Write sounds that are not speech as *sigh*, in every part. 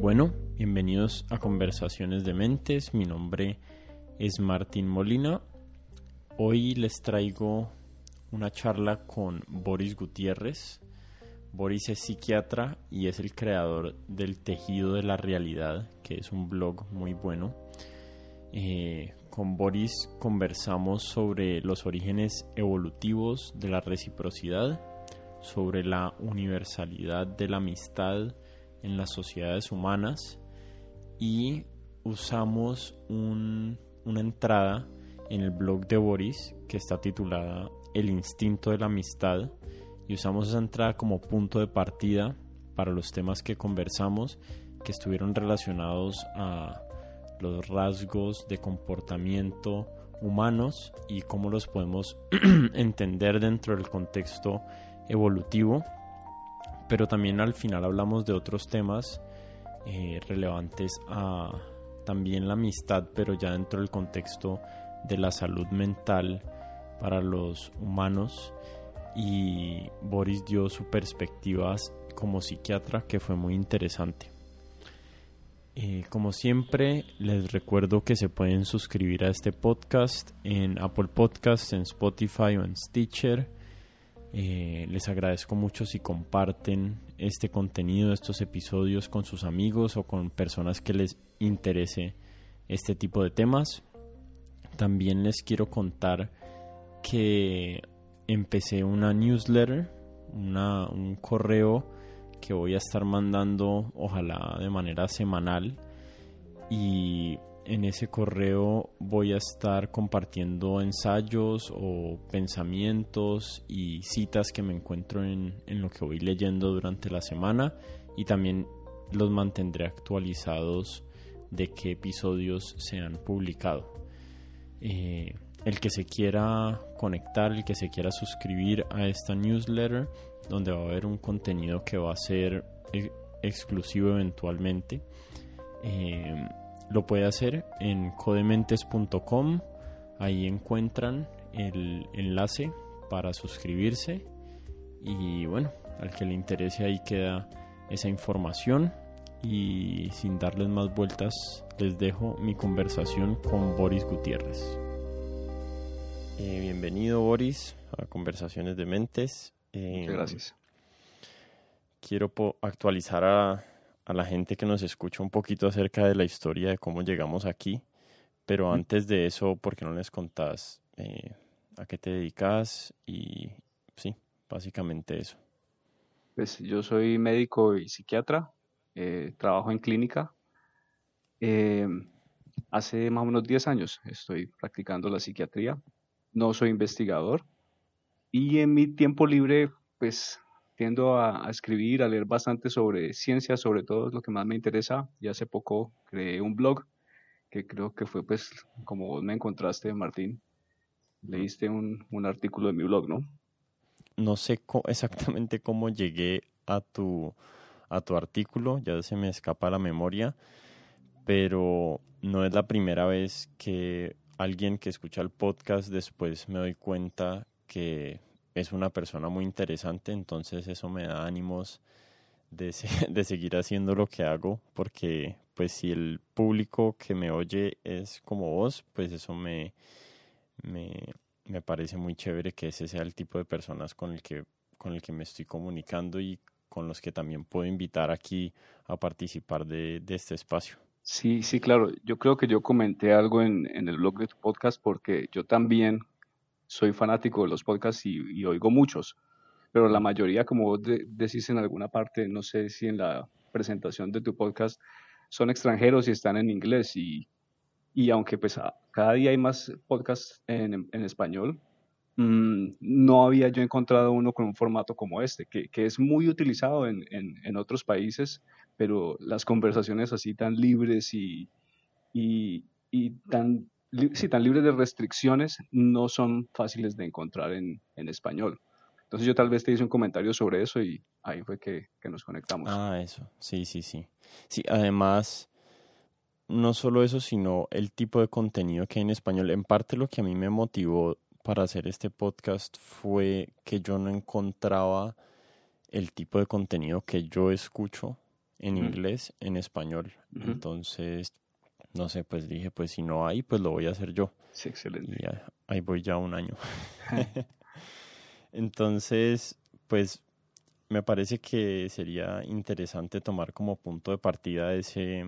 Bueno, bienvenidos a Conversaciones de Mentes. Mi nombre es Martín Molina. Hoy les traigo una charla con Boris Gutiérrez. Boris es psiquiatra y es el creador del Tejido de la Realidad, que es un blog muy bueno. Eh, con Boris conversamos sobre los orígenes evolutivos de la reciprocidad, sobre la universalidad de la amistad, en las sociedades humanas y usamos una entrada en el blog de Boris que está titulada El instinto de la amistad y usamos esa entrada como punto de partida para los temas que conversamos que estuvieron relacionados a los rasgos de comportamiento humanos y cómo los podemos *clears throat* entender dentro del contexto evolutivo pero también al final hablamos de otros temas eh, relevantes a también la amistad, pero ya dentro del contexto de la salud mental para los humanos y Boris dio su perspectiva como psiquiatra que fue muy interesante. Eh, como siempre, les recuerdo que se pueden suscribir a este podcast en Apple Podcasts, en Spotify o en Stitcher eh, les agradezco mucho si comparten este contenido, estos episodios con sus amigos o con personas que les interese este tipo de temas. También les quiero contar que empecé una newsletter, un correo que voy a estar mandando ojalá de manera semanal y en ese correo voy a estar compartiendo ensayos o pensamientos y citas que me encuentro en, lo que voy leyendo durante la semana y también los mantendré actualizados de qué episodios se han publicado. Eh, el que se quiera conectar, el que se quiera suscribir a esta newsletter, donde va a haber un contenido que va a ser exclusivo eventualmente. Eh, lo puede hacer en codementes.com. Ahí encuentran el enlace para suscribirse. Y bueno, al que le interese ahí queda esa información. Y sin darles más vueltas, les dejo mi conversación con Boris Gutiérrez. Eh, bienvenido Boris a Conversaciones de Mentes. Eh, Muchas gracias. Quiero actualizar a, a la gente que nos escucha un poquito acerca de la historia de cómo llegamos aquí. Pero antes de eso, ¿por qué no les contás eh, a qué te dedicas? Y sí, básicamente eso. Pues yo soy médico y psiquiatra, eh, trabajo en clínica. Eh, hace más o menos 10 años estoy practicando la psiquiatría. No soy investigador. Y en mi tiempo libre, pues tiendo a, escribir, a leer bastante sobre ciencia, sobre todo es lo que más me interesa. Y hace poco creé un blog que creo que fue pues como vos me encontraste, Martín. Leíste un, artículo de mi blog, ¿no? No sé *laughs* exactamente cómo llegué a tu, a tu artículo, ya se me escapa la memoria, pero no es la primera vez que alguien que escucha el podcast después me doy cuenta que es una persona muy interesante, entonces eso me da ánimos de, *laughs* de, seguir haciendo lo que hago, porque pues si el público que me oye es como vos, pues eso me, me, me parece muy chévere que ese sea el tipo de personas con el que, con el que me estoy comunicando y con los que también puedo invitar aquí a participar de, de este espacio. Sí, sí, claro. Yo creo que yo comenté algo en, en el blog de tu podcast porque yo también soy fanático de los podcasts y, oigo muchos, pero la mayoría, como vos decís en alguna parte, no sé si en la presentación de tu podcast, son extranjeros y están en inglés y, y aunque pues cada día hay más podcasts en, español, mm, no había yo encontrado uno con un formato como este, que, que es muy utilizado en, en, en, otros países, pero las conversaciones así tan libres y, y, y tan sí, tan libres de restricciones, no son fáciles de encontrar en, en, español. Entonces yo tal vez te hice un comentario sobre eso y ahí fue que, que nos conectamos. Ah, eso, sí, sí, sí. Sí, además, no solo eso, sino el tipo de contenido que hay en español. En parte lo que a mí me motivó para hacer este podcast fue que yo no encontraba el tipo de contenido que yo escucho en inglés, en español. Entonces, no sé, pues dije, pues si no hay, pues lo voy a hacer yo. Sí, excelente. Y ahí voy ya un año. *laughs* Entonces, pues me parece que sería interesante tomar como punto de partida ese,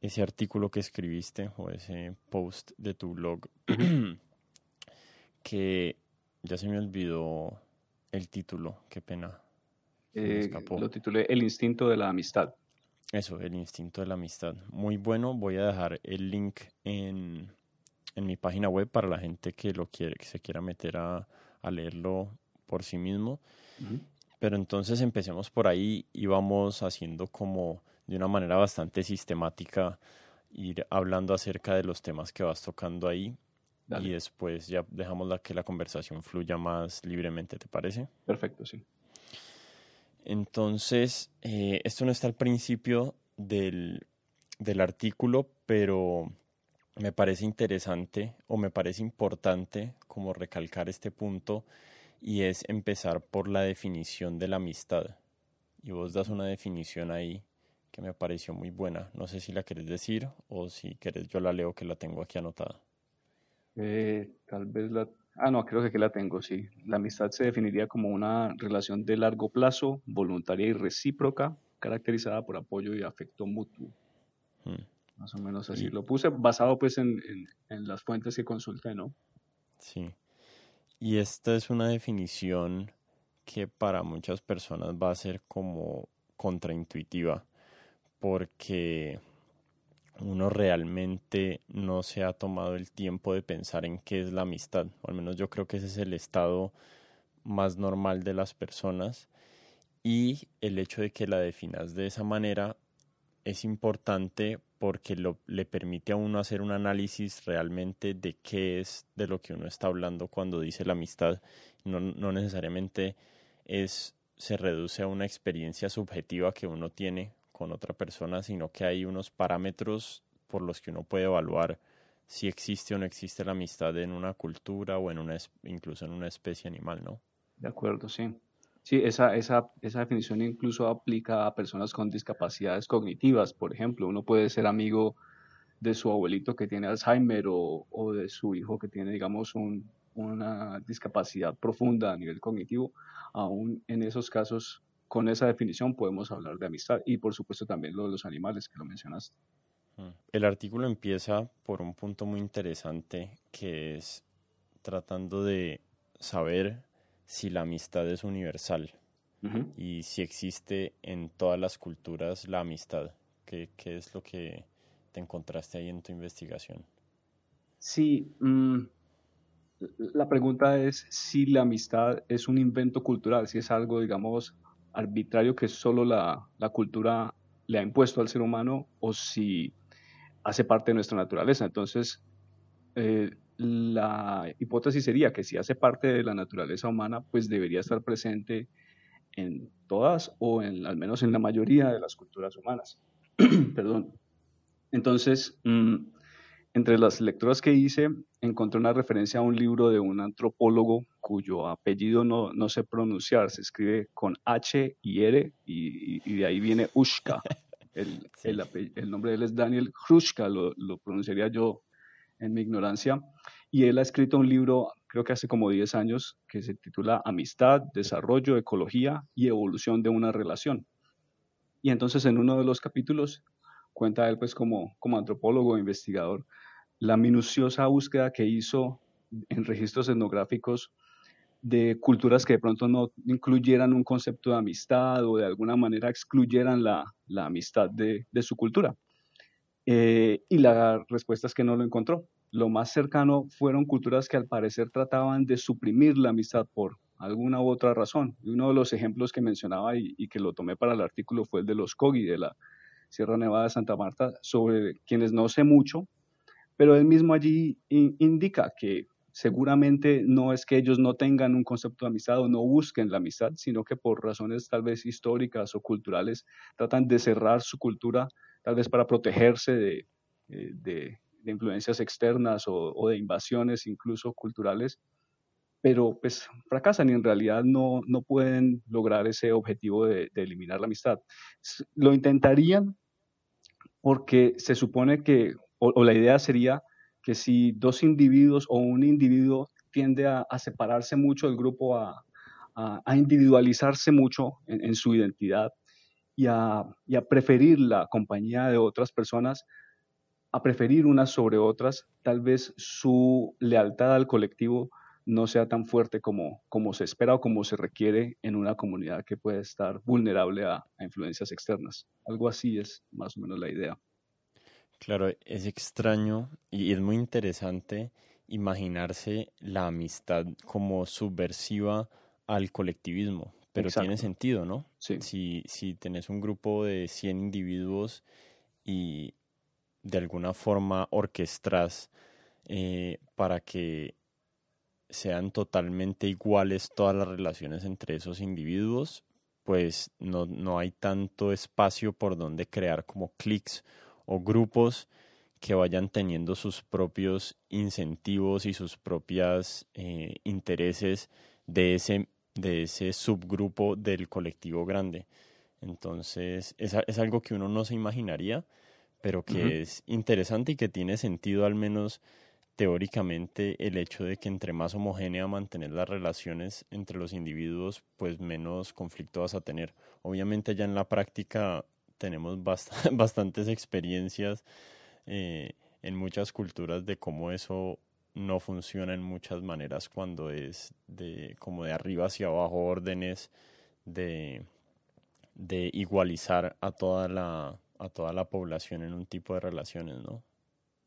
ese artículo que escribiste o ese post de tu blog *clears throat* que ya se me olvidó el título, qué pena. Eh, lo titulé El instinto de la amistad. Eso, el instinto de la amistad. Muy bueno, voy a dejar el link en, en mi página web para la gente que lo quiere, que se quiera meter a, a leerlo por sí mismo. Pero entonces empecemos por ahí y vamos haciendo como de una manera bastante sistemática ir hablando acerca de los temas que vas tocando ahí y después ya dejamos la, que la conversación fluya más libremente, ¿te parece? Perfecto, sí. Entonces, eh, esto no está al principio del, del artículo, pero me parece interesante o me parece importante como recalcar este punto y es empezar por la definición de la amistad. Y vos das una definición ahí que me pareció muy buena. No sé si la querés decir o si querés yo la leo que la tengo aquí anotada. Eh, tal vez la... Ah, no, creo que aquí la tengo, sí. La amistad se definiría como una relación de largo plazo, voluntaria y recíproca, caracterizada por apoyo y afecto mutuo. Hmm. Más o menos así. Lo puse basado pues en, en, las fuentes que consulté, ¿no? Sí. Y esta es una definición que para muchas personas va a ser como contraintuitiva, porque uno realmente no se ha tomado el tiempo de pensar en qué es la amistad. Al menos yo creo que ese es el estado más normal de las personas. Y el hecho de que la definas de esa manera es importante porque lo, le permite a uno hacer un análisis realmente de qué es de lo que uno está hablando cuando dice la amistad. No, no necesariamente es, se reduce a una experiencia subjetiva que uno tiene con otra persona, sino que hay unos parámetros por los que uno puede evaluar si existe o no existe la amistad en una cultura o en una incluso en una especie animal, ¿no? De acuerdo, sí. Sí, esa, esa, esa definición incluso aplica a personas con discapacidades cognitivas. Por ejemplo, uno puede ser amigo de su abuelito que tiene Alzheimer o, o de su hijo que tiene, digamos, un, una discapacidad profunda a nivel cognitivo. Aún en esos casos con esa definición podemos hablar de amistad y por supuesto también lo de los animales que lo mencionaste. Mm. El artículo empieza por un punto muy interesante que es tratando de saber si la amistad es universal y si existe en todas las culturas la amistad. ¿Qué, ¿Qué, es lo que te encontraste ahí en tu investigación? Sí, mm, la pregunta es si la amistad es un invento cultural, si es algo, digamos, arbitrario que solo la, cultura le ha impuesto al ser humano o si hace parte de nuestra naturaleza. Entonces, eh, la hipótesis sería que si hace parte de la naturaleza humana, pues debería estar presente en todas o en, al menos en la mayoría de las culturas humanas. *clears throat* Perdón. Entonces, mm, entre las lecturas que hice, encontré una referencia a un libro de un antropólogo cuyo apellido no, no sé pronunciar, se escribe con H y R y, de ahí viene Ushka. *laughs* El, el, nombre de él es Daniel Hrushka, lo, lo, pronunciaría yo en mi ignorancia. Y él ha escrito un libro, creo que hace como 10 años, que se titula Amistad, Desarrollo, Ecología y Evolución de una Relación. Y entonces en uno de los capítulos cuenta él pues como, como antropólogo, investigador, la minuciosa búsqueda que hizo en registros etnográficos de culturas que de pronto no incluyeran un concepto de amistad o de alguna manera excluyeran la, amistad de, su cultura. Eh, y la respuesta es que no lo encontró. Lo más cercano fueron culturas que al parecer trataban de suprimir la amistad por alguna u otra razón. Y uno de los ejemplos que mencionaba y, y que lo tomé para el artículo fue el de los Kogi de la Sierra Nevada de Santa Marta, sobre quienes no sé mucho, pero él mismo allí indica que seguramente no es que ellos no tengan un concepto de amistad o no busquen la amistad, sino que por razones tal vez históricas o culturales tratan de cerrar su cultura, tal vez para protegerse de, eh, influencias externas o, de invasiones incluso culturales. pero pues fracasan y en realidad no, no pueden lograr ese objetivo de, eliminar la amistad. Lo intentarían porque se supone que, o, la idea sería que si dos individuos o un individuo tiende a, separarse mucho del grupo, a, individualizarse mucho en, su identidad y y a preferir la compañía de otras personas, a preferir unas sobre otras, tal vez su lealtad al colectivo no sea tan fuerte como, como se espera o como se requiere en una comunidad que puede estar vulnerable a, influencias externas. Algo así es más o menos la idea. Claro, es extraño y es muy interesante imaginarse la amistad como subversiva al colectivismo, pero tiene sentido, ¿no? Sí. Si, si tenés un grupo de 100 individuos y de alguna forma orquestras eh, para que sean totalmente iguales todas las relaciones entre esos individuos, pues no, no hay tanto espacio por donde crear como clics o grupos que vayan teniendo sus propios incentivos y sus propios eh, intereses de ese, de ese subgrupo del colectivo grande. Entonces, es, es algo que uno no se imaginaría, pero que es interesante y que tiene sentido al menos teóricamente el hecho de que entre más homogénea mantener las relaciones entre los individuos, pues menos conflicto vas a tener. Obviamente ya en la práctica tenemos *laughs* bastantes experiencias eh, en muchas culturas de cómo eso no funciona en muchas maneras cuando es de como de arriba hacia abajo órdenes de, de igualizar a toda la a toda la población en un tipo de relaciones, ¿no?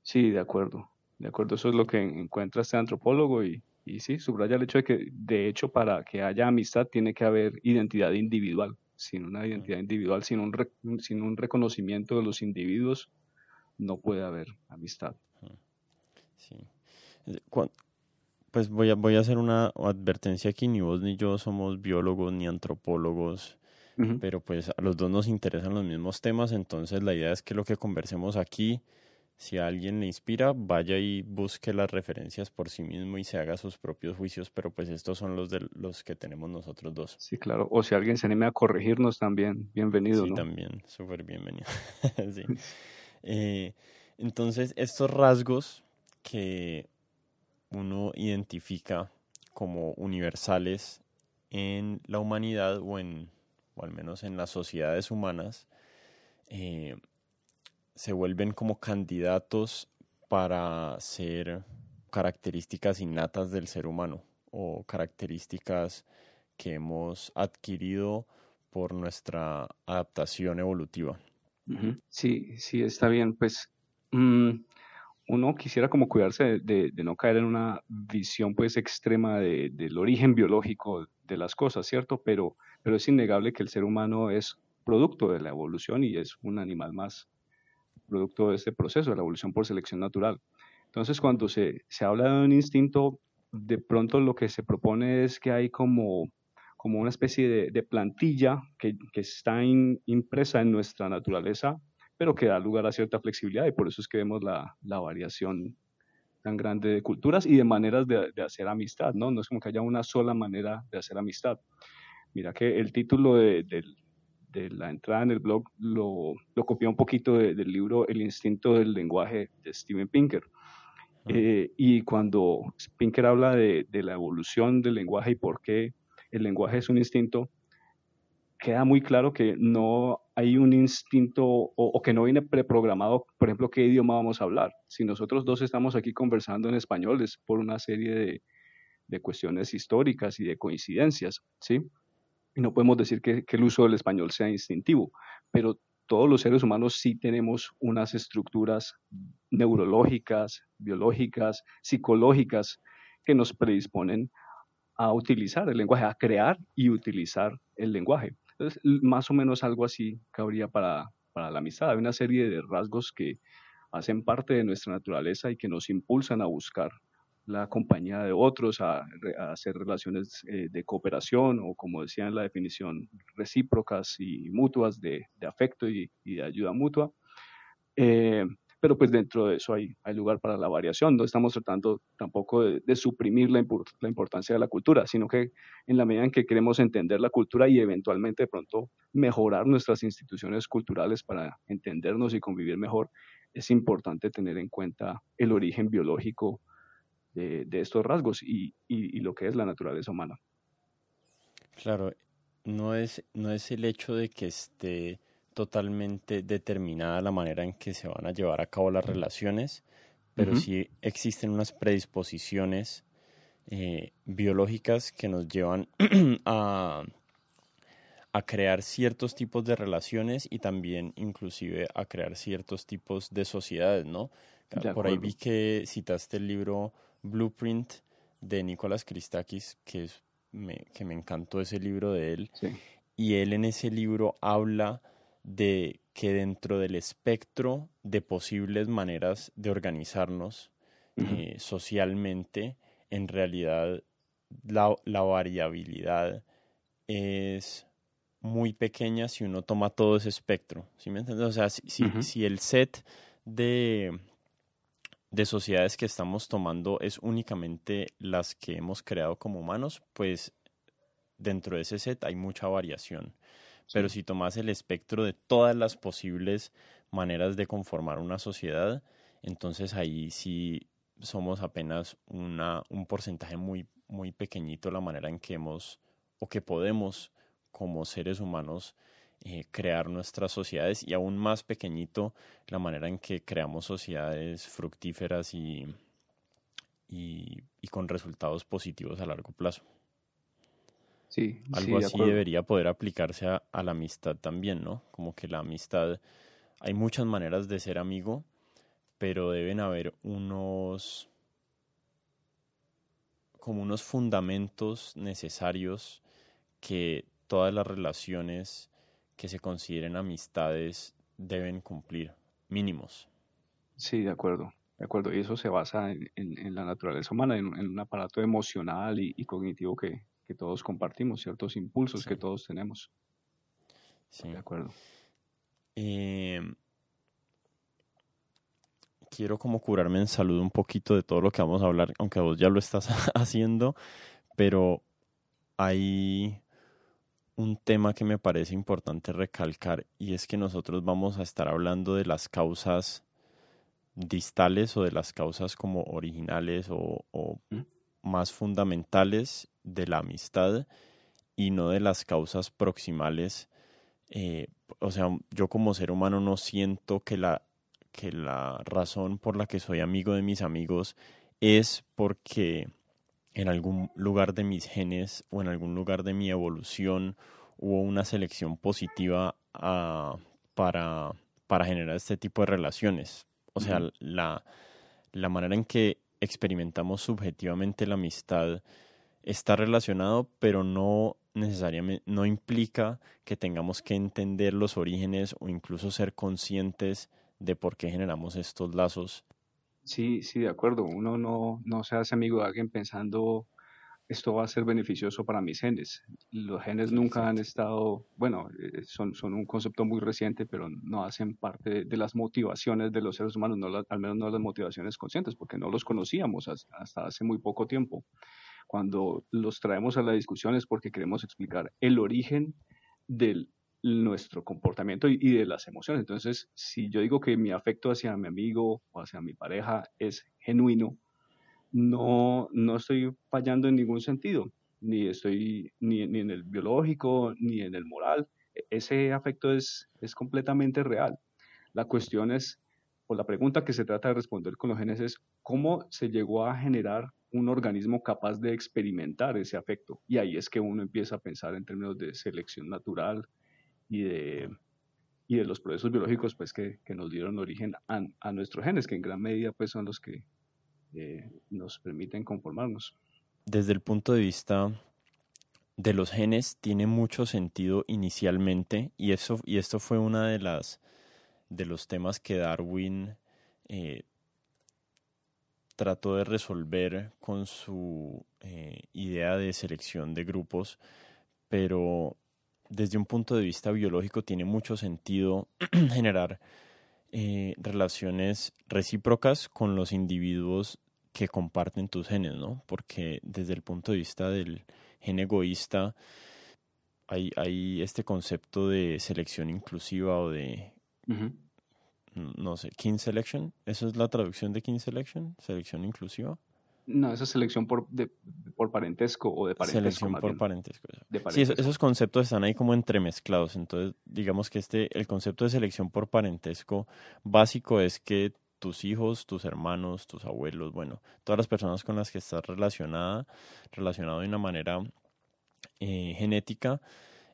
Sí, de acuerdo. ¿De acuerdo? Eso es lo que encuentra este antropólogo y, y sí, subraya el hecho de que, de hecho, para que haya amistad tiene que haber identidad individual. Sin una identidad individual, sin un, sin un reconocimiento de los individuos, no puede haber amistad. Sí. Pues voy a, voy a hacer una advertencia aquí, ni vos ni yo somos biólogos ni antropólogos, pero pues a los dos nos interesan los mismos temas, entonces la idea es que lo que conversemos aquí si a alguien le inspira, vaya y busque las referencias por sí mismo y se haga sus propios juicios, pero pues estos son los de los que tenemos nosotros dos. Sí, claro. O si alguien se anime a corregirnos también, bienvenido. Sí, también, súper bienvenido. *laughs* sí. *laughs* Eh, entonces, estos rasgos que uno identifica como universales en la humanidad o en, o al menos en las sociedades humanas, eh, se vuelven como candidatos para ser características innatas del ser humano o características que hemos adquirido por nuestra adaptación evolutiva. Sí, sí, está bien. Pues mm, uno quisiera como cuidarse de, no caer en una visión pues extrema del origen biológico de las cosas, ¿cierto? Pero, pero es innegable que el ser humano es producto de la evolución y es un animal más producto de este proceso, de la evolución por selección natural. Entonces, cuando se, se habla de un instinto, de pronto lo que se propone es que hay como, como una especie de, de plantilla que, que está impresa en nuestra naturaleza, pero que da lugar a cierta flexibilidad y por eso es que vemos la, la variación tan grande de culturas y de maneras de, de, hacer amistad, ¿no? No es como que haya una sola manera de hacer amistad. Mira que el título de, del, de la entrada en el blog lo, lo copié un poquito del libro El instinto del lenguaje de Steven Pinker. Eh, y cuando Pinker habla de, de, la evolución del lenguaje y por qué el lenguaje es un instinto, queda muy claro que no hay un instinto o, que no viene preprogramado, por ejemplo, qué idioma vamos a hablar. Si nosotros dos estamos aquí conversando en español es por una serie de, de cuestiones históricas y de coincidencias, ¿sí? Y no podemos decir que, el uso del español sea instintivo, pero todos los seres humanos sí tenemos unas estructuras neurológicas, biológicas, psicológicas que nos predisponen a utilizar el lenguaje, a crear y utilizar el lenguaje. Entonces, más o menos algo así cabría para, para la amistad. Hay una serie de rasgos que hacen parte de nuestra naturaleza y que nos impulsan a buscar la compañía de otros, a, hacer relaciones eh, de cooperación o, como decía en la definición, recíprocas y mutuas de, afecto y, de ayuda mutua. Eh, pero pues dentro de eso hay, hay lugar para la variación. No estamos tratando tampoco de, suprimir la, la, importancia de la cultura, sino que en la medida en que queremos entender la cultura y eventualmente de pronto mejorar nuestras instituciones culturales para entendernos y convivir mejor, es importante tener en cuenta el origen biológico de, de estos rasgos y, y, y lo que es la naturaleza humana. Claro, no es, no es el hecho de que esté totalmente determinada la manera en que se van a llevar a cabo las relaciones, pero sí existen unas predisposiciones eh, biológicas que nos llevan *clears throat* a, a crear ciertos tipos de relaciones y también inclusive a crear ciertos tipos de sociedades, ¿no? Por ahí vi que citaste el libro Blueprint de Nicolás Christakis, que, me, que me encantó ese libro de él. Y él en ese libro habla de que dentro del espectro de posibles maneras de organizarnos eh, socialmente, en realidad la, la, variabilidad es muy pequeña si uno toma todo ese espectro. ¿Sí me entiendes? O sea, si, si, el set de, de sociedades que estamos tomando es únicamente las que hemos creado como humanos, pues dentro de ese set hay mucha variación. Pero si tomas el espectro de todas las posibles maneras de conformar una sociedad, entonces ahí sí somos apenas una, un porcentaje muy, muy pequeñito la manera en que hemos o que podemos como seres humanos eh, crear nuestras sociedades y aún más pequeñito la manera en que creamos sociedades fructíferas y, y con resultados positivos a largo plazo. Sí, Algo así debería poder aplicarse a, la amistad también, ¿no? Como que la amistad, hay muchas maneras de ser amigo, pero deben haber unos, como unos fundamentos necesarios que todas las relaciones que se consideren amistades deben cumplir, mínimos. Sí, de acuerdo, de acuerdo. Y eso se basa en, la naturaleza humana, en, un aparato emocional y cognitivo que, que todos compartimos, ciertos impulsos que todos tenemos. Sí. De acuerdo. Eh, quiero como curarme en salud un poquito de todo lo que vamos a hablar, aunque vos ya lo estás *laughs* haciendo, pero hay un tema que me parece importante recalcar y es que nosotros vamos a estar hablando de las causas distales o de las causas como originales o, ¿Mm? más fundamentales de la amistad y no de las causas proximales. Eh, o sea, yo como ser humano no siento que la, que la razón por la que soy amigo de mis amigos es porque en algún lugar de mis genes o en algún lugar de mi evolución hubo una selección positiva ah, para, para generar este tipo de relaciones. O sea, la, la manera en que experimentamos subjetivamente la amistad está relacionado, pero no necesariamente, no implica que tengamos que entender los orígenes o incluso ser conscientes de por qué generamos estos lazos. Sí, sí, de acuerdo. Uno no, no se hace amigo de alguien pensando esto va a ser beneficioso para mis genes. Los genes nunca han estado, bueno, eh, son, son un concepto muy reciente, pero no hacen parte de, las motivaciones de los seres humanos, no al menos no las motivaciones conscientes, porque no los conocíamos hasta, hace muy poco tiempo. Cuando los traemos a la discusión es porque queremos explicar el origen de nuestro comportamiento y, de las emociones. Entonces, si yo digo que mi afecto hacia mi amigo o hacia mi pareja es genuino, no, no estoy fallando en ningún sentido, ni estoy ni, en el biológico, ni en el moral. E, ese afecto es, es completamente real. La cuestión es, o la pregunta que se trata de responder con los genes es, ¿cómo se llegó a generar un organismo capaz de experimentar ese afecto? Y ahí es que uno empieza a pensar en términos de selección natural y de, y de los procesos biológicos pues, que, que nos dieron origen a, a, nuestros genes, que en gran medida pues, son los que eh, nos permiten conformarnos. Desde el punto de vista de los genes tiene mucho sentido inicialmente y eso y esto fue una de de los temas que Darwin eh, trató de resolver con su eh, idea de selección de grupos, pero desde un punto de vista biológico tiene mucho sentido *clears throat* generar eh, relaciones recíprocas con los individuos que comparten tus genes, ¿no? Porque desde el punto de vista del gen egoísta, hay, hay este concepto de selección inclusiva o de, no sé, king selection. ¿Eso es la traducción de king selection? ¿Selección inclusiva? No, esa es selección por, por parentesco o de parentesco. Selección por parentesco. Sí, esos, conceptos están ahí como entremezclados. Entonces, digamos que este, el concepto de selección por parentesco básico es que tus hijos, tus hermanos, tus abuelos, bueno, todas las personas con las que estás relacionada, relacionado de una manera eh, genética,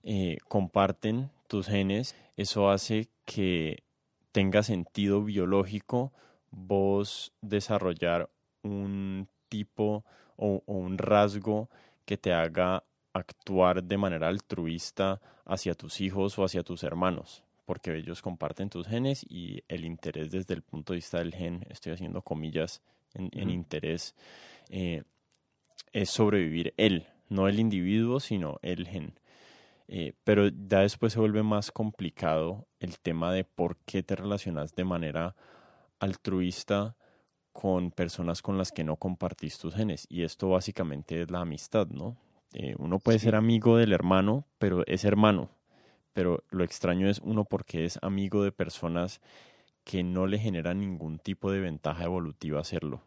eh, comparten tus genes. Eso hace que tenga sentido biológico vos desarrollar un tipo o, un rasgo que te haga actuar de manera altruista hacia tus hijos o hacia tus hermanos, porque ellos comparten tus genes y el interés desde el punto de vista del gen, estoy haciendo comillas en, interés, eh, es sobrevivir él, no el individuo, sino el gen. Eh, pero ya después se vuelve más complicado el tema de por qué te relacionas de manera altruista con personas con las que no compartís tus genes. Y esto básicamente es la amistad, ¿no? Eh, uno puede ser amigo del hermano, pero es hermano. Pero lo extraño es uno porque es amigo de personas que no le generan ningún tipo de ventaja evolutiva hacerlo.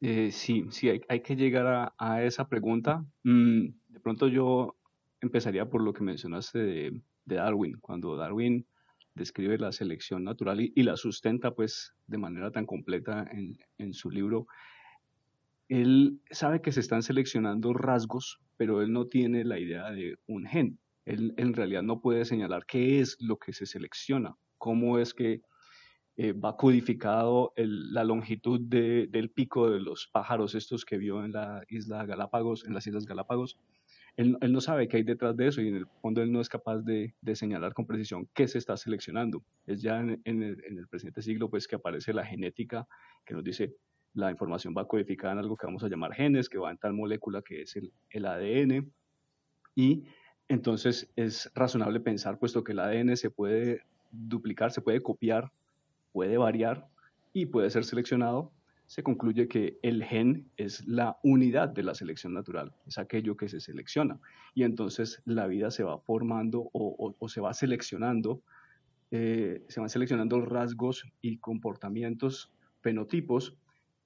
Eh, sí, sí, hay, que llegar a, esa pregunta. Mm, de pronto yo empezaría por lo que mencionaste de Darwin. Cuando Darwin describe la selección natural y, la sustenta pues de manera tan completa en, su libro. Él sabe que se están seleccionando rasgos, pero él no tiene la idea de un gen. Él en realidad no puede señalar qué es lo que se selecciona, cómo es que eh, va codificado la longitud del pico de los pájaros estos que vio en la isla Galápagos, en las islas Galápagos, él, no sabe qué hay detrás de eso y en el fondo él no es capaz de, señalar con precisión qué se está seleccionando. Es ya en, el, presente siglo pues que aparece la genética que nos dice la información va codificada en algo que vamos a llamar genes, que va en tal molécula que es el, el ADN y entonces es razonable pensar, puesto que el ADN se puede duplicar, se puede copiar, puede variar y puede ser seleccionado, se concluye que el gen es la unidad de la selección natural, es aquello que se selecciona. Y entonces la vida se va formando o, se va seleccionando, eh, se van seleccionando rasgos y comportamientos, fenotipos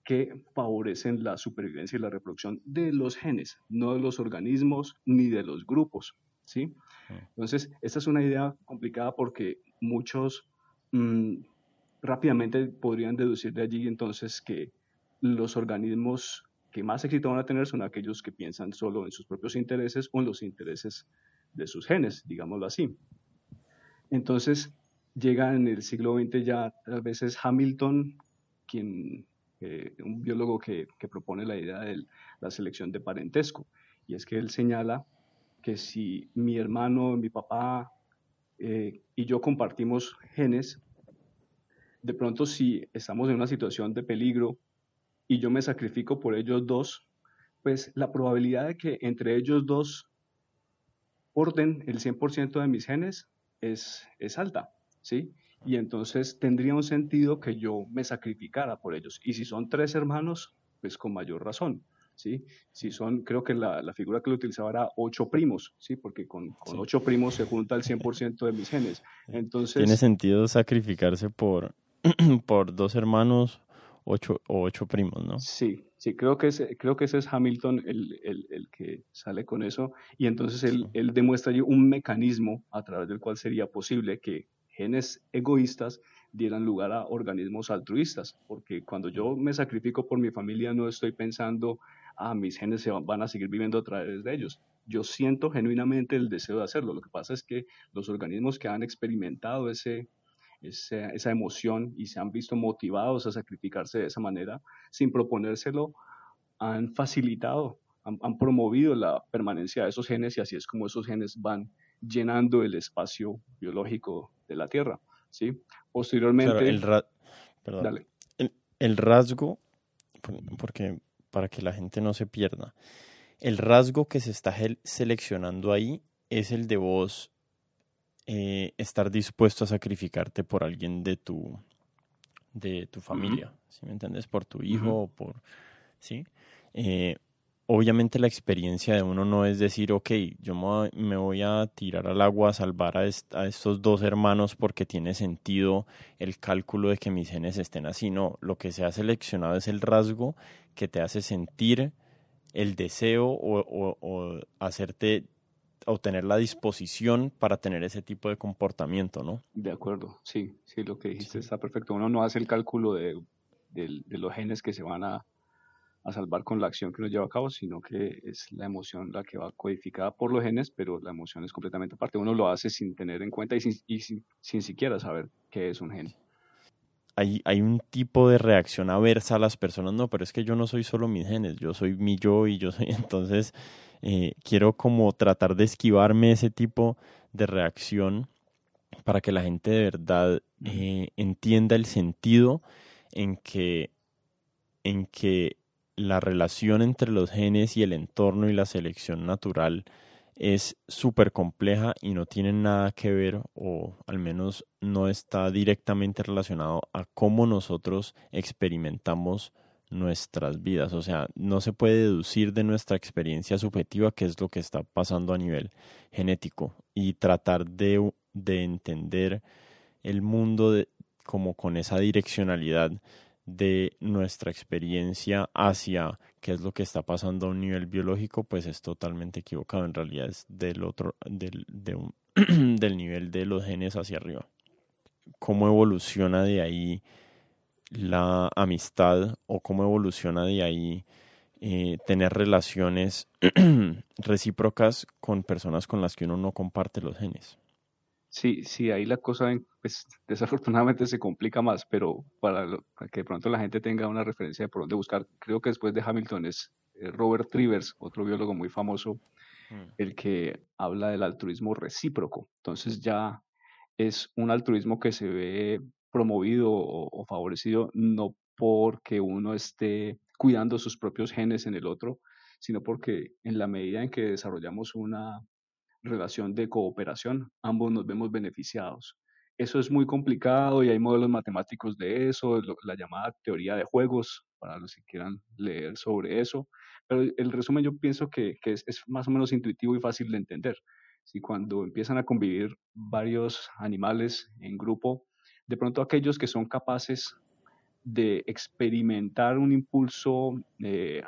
que favorecen la supervivencia y la reproducción de los genes, no de los organismos ni de los grupos. ¿sí? Mm. Entonces, esta es una idea complicada porque muchos... Mm, rápidamente podrían deducir de allí entonces que los organismos que más éxito van a tener son aquellos que piensan solo en sus propios intereses o en los intereses de sus genes, digámoslo así. Entonces, llega en el siglo XX ya, tal vez es Hamilton, quien, eh, un biólogo que, propone la idea de la selección de parentesco, y es que él señala que si mi hermano, mi papá eh, y yo compartimos genes, de pronto si estamos en una situación de peligro y yo me sacrifico por ellos dos, pues la probabilidad de que entre ellos dos orden el 100% de mis genes es, es alta, ¿sí? Y entonces tendría un sentido que yo me sacrificara por ellos. Y si son tres hermanos, pues con mayor razón, ¿sí? Si son, creo que la, la figura que lo utilizaba era ocho primos, ¿sí? Porque con, con ocho primos se junta el 100% de mis genes. Entonces... Tiene sentido sacrificarse por *clears throat* por dos hermanos ocho, o ocho primos, ¿no? Sí, sí, creo que, ese, creo que ese es Hamilton el, el, el que sale con eso y entonces él, él demuestra allí un mecanismo a través del cual sería posible que genes egoístas dieran lugar a organismos altruistas, porque cuando yo me sacrifico por mi familia no estoy pensando, ah, mis genes se van a seguir viviendo a través de ellos. Yo siento genuinamente el deseo de hacerlo. Lo que pasa es que los organismos que han experimentado ese, esa, emoción y se han visto motivados a sacrificarse de esa manera sin proponérselo, han facilitado, han, promovido la permanencia de esos genes y así es como esos genes van llenando el espacio biológico de la Tierra. ¿sí? Posteriormente... el, el rasgo, porque para que la gente no se pierda, el rasgo que se está seleccionando ahí es el de vos eh, estar dispuesto a sacrificarte por alguien de tu, de tu familia, ¿sí me entiendes? Por tu hijo o por, ¿sí? Eh, obviamente la experiencia de uno no es decir, ok, yo me voy a tirar al agua a salvar a, estos dos hermanos porque tiene sentido el cálculo de que mis genes estén así. No, lo que se ha seleccionado es el rasgo que te hace sentir el deseo o, o, hacerte o tener la disposición para tener ese tipo de comportamiento, ¿no? De acuerdo, sí, sí, lo que dijiste está perfecto. Uno no hace el cálculo de los genes que se van a, a salvar con la acción que uno lleva a cabo, sino que es la emoción la que va codificada por los genes, pero la emoción es completamente aparte. Uno lo hace sin tener en cuenta y sin, sin, siquiera saber qué es un gen. Hay, hay, un tipo de reacción aversa a las personas, no, pero es que yo no soy solo mis genes, yo soy mi yo y yo soy, *laughs* entonces eh, quiero como tratar de esquivarme ese tipo de reacción para que la gente de verdad eh, entienda el sentido en que, en que la relación entre los genes y el entorno y la selección natural es súper compleja y no tiene nada que ver o al menos no está directamente relacionado a cómo nosotros experimentamos nuestras vidas. O sea, no se puede deducir de nuestra experiencia subjetiva qué es lo que está pasando a nivel genético y tratar de, de entender el mundo como con esa direccionalidad de nuestra experiencia hacia qué es lo que está pasando a un nivel biológico, pues es totalmente equivocado. En realidad es del otro, del, *clears throat* del nivel de los genes hacia arriba. ¿Cómo evoluciona de ahí la amistad o cómo evoluciona de ahí eh, tener relaciones *clears throat* recíprocas con personas con las que uno no comparte los genes? Sí, sí, ahí la cosa pues, desafortunadamente se complica más, pero para, que de pronto la gente tenga una referencia de por dónde buscar, creo que después de Hamilton es eh, Robert Trivers, otro biólogo muy famoso, mm. el que habla del altruismo recíproco. Entonces ya es un altruismo que se ve promovido o favorecido no porque uno esté cuidando sus propios genes en el otro, sino porque en la medida en que desarrollamos una relación de cooperación, ambos nos vemos beneficiados. Eso es muy complicado y hay modelos matemáticos de eso, la llamada teoría de juegos, para los que quieran leer sobre eso. Pero el resumen yo pienso que, es, más o menos intuitivo y fácil de entender. Si cuando empiezan a convivir varios animales en grupo, de pronto aquellos que son capaces de experimentar un impulso de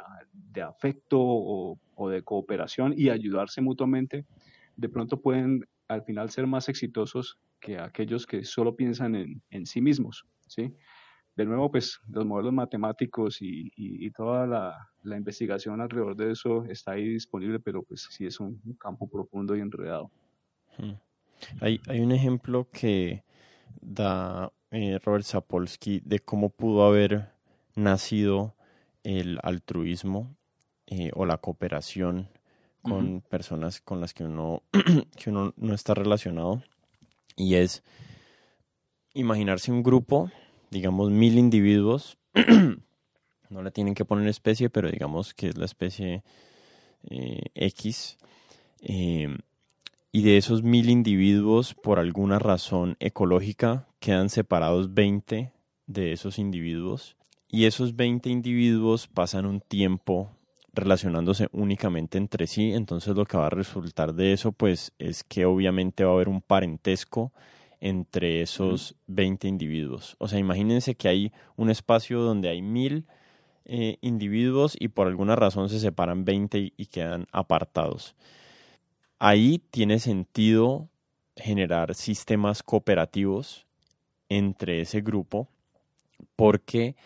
afecto o, de cooperación y ayudarse mutuamente, de pronto pueden al final ser más exitosos que aquellos que solo piensan en, sí mismos, ¿sí? De nuevo, pues los modelos matemáticos y, y, toda la, la, investigación alrededor de eso está ahí disponible, pero pues sí es un, campo profundo y enredado. Hmm. Hay, hay un ejemplo que da eh, Robert Sapolsky de cómo pudo haber nacido el altruismo eh, o la cooperación con personas con las que uno, *clears throat* que uno no está relacionado. Y es imaginarse un grupo, digamos mil individuos, *clears throat* no le tienen que poner especie, pero digamos que es la especie eh, X. Em, y de esos mil individuos, por alguna razón ecológica, quedan separados 20 de esos individuos. Y esos 20 individuos pasan un tiempo relacionándose únicamente entre sí, entonces lo que va a resultar de eso pues es que obviamente va a haber un parentesco entre esos 20 individuos. O sea, imagínense que hay un espacio donde hay mil eh, individuos y por alguna razón se separan 20 y, quedan apartados. Ahí tiene sentido generar sistemas cooperativos entre ese grupo porque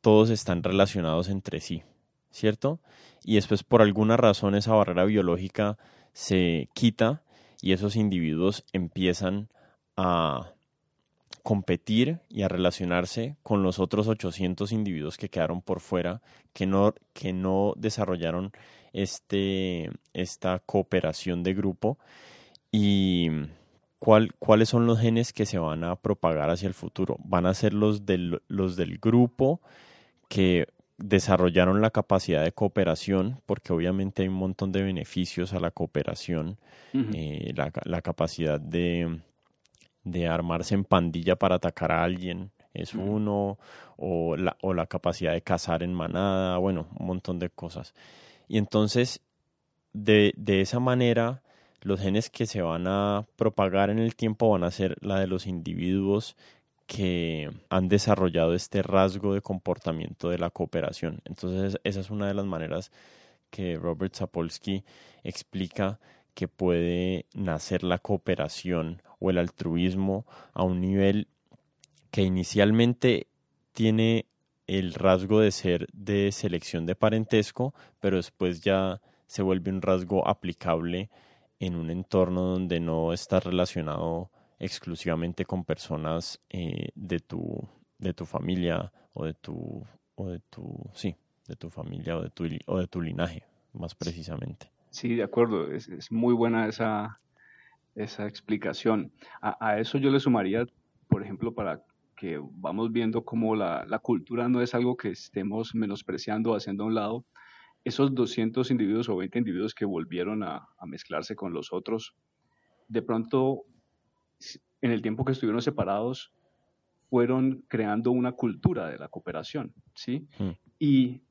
todos están relacionados entre sí. ¿cierto? Y después por alguna razón esa barrera biológica se quita y esos individuos empiezan a competir y a relacionarse con los otros 800 individuos que quedaron por fuera, que no, que no desarrollaron este, esta cooperación de grupo y cuál, cuáles son los genes que se van a propagar hacia el futuro. Van a ser los del, los del grupo que desarrollaron la capacidad de cooperación, porque obviamente hay un montón de beneficios a la cooperación, eh, la, capacidad de, de, armarse en pandilla para atacar a alguien es uno, o la, o la capacidad de cazar en manada, bueno, un montón de cosas. Y entonces, de, de esa manera, los genes que se van a propagar en el tiempo van a ser la de los individuos que han desarrollado este rasgo de comportamiento de la cooperación. Entonces, esa es una de las maneras que Robert Sapolsky explica que puede nacer la cooperación o el altruismo a un nivel que inicialmente tiene el rasgo de ser de selección de parentesco, pero después ya se vuelve un rasgo aplicable en un entorno donde no está relacionado exclusivamente con personas eh, de tu de tu familia o de tu o de tu sí de tu familia o de tu o de tu linaje más precisamente. Sí de acuerdo es, es muy buena esa esa explicación. A, eso yo le sumaría por ejemplo para que vamos viendo cómo la, la cultura no es algo que estemos menospreciando haciendo a un lado esos 200 individuos o 20 individuos que volvieron a, a mezclarse con los otros de pronto en el tiempo que estuvieron separados, fueron creando una cultura de la cooperación, ¿sí? Mm. Y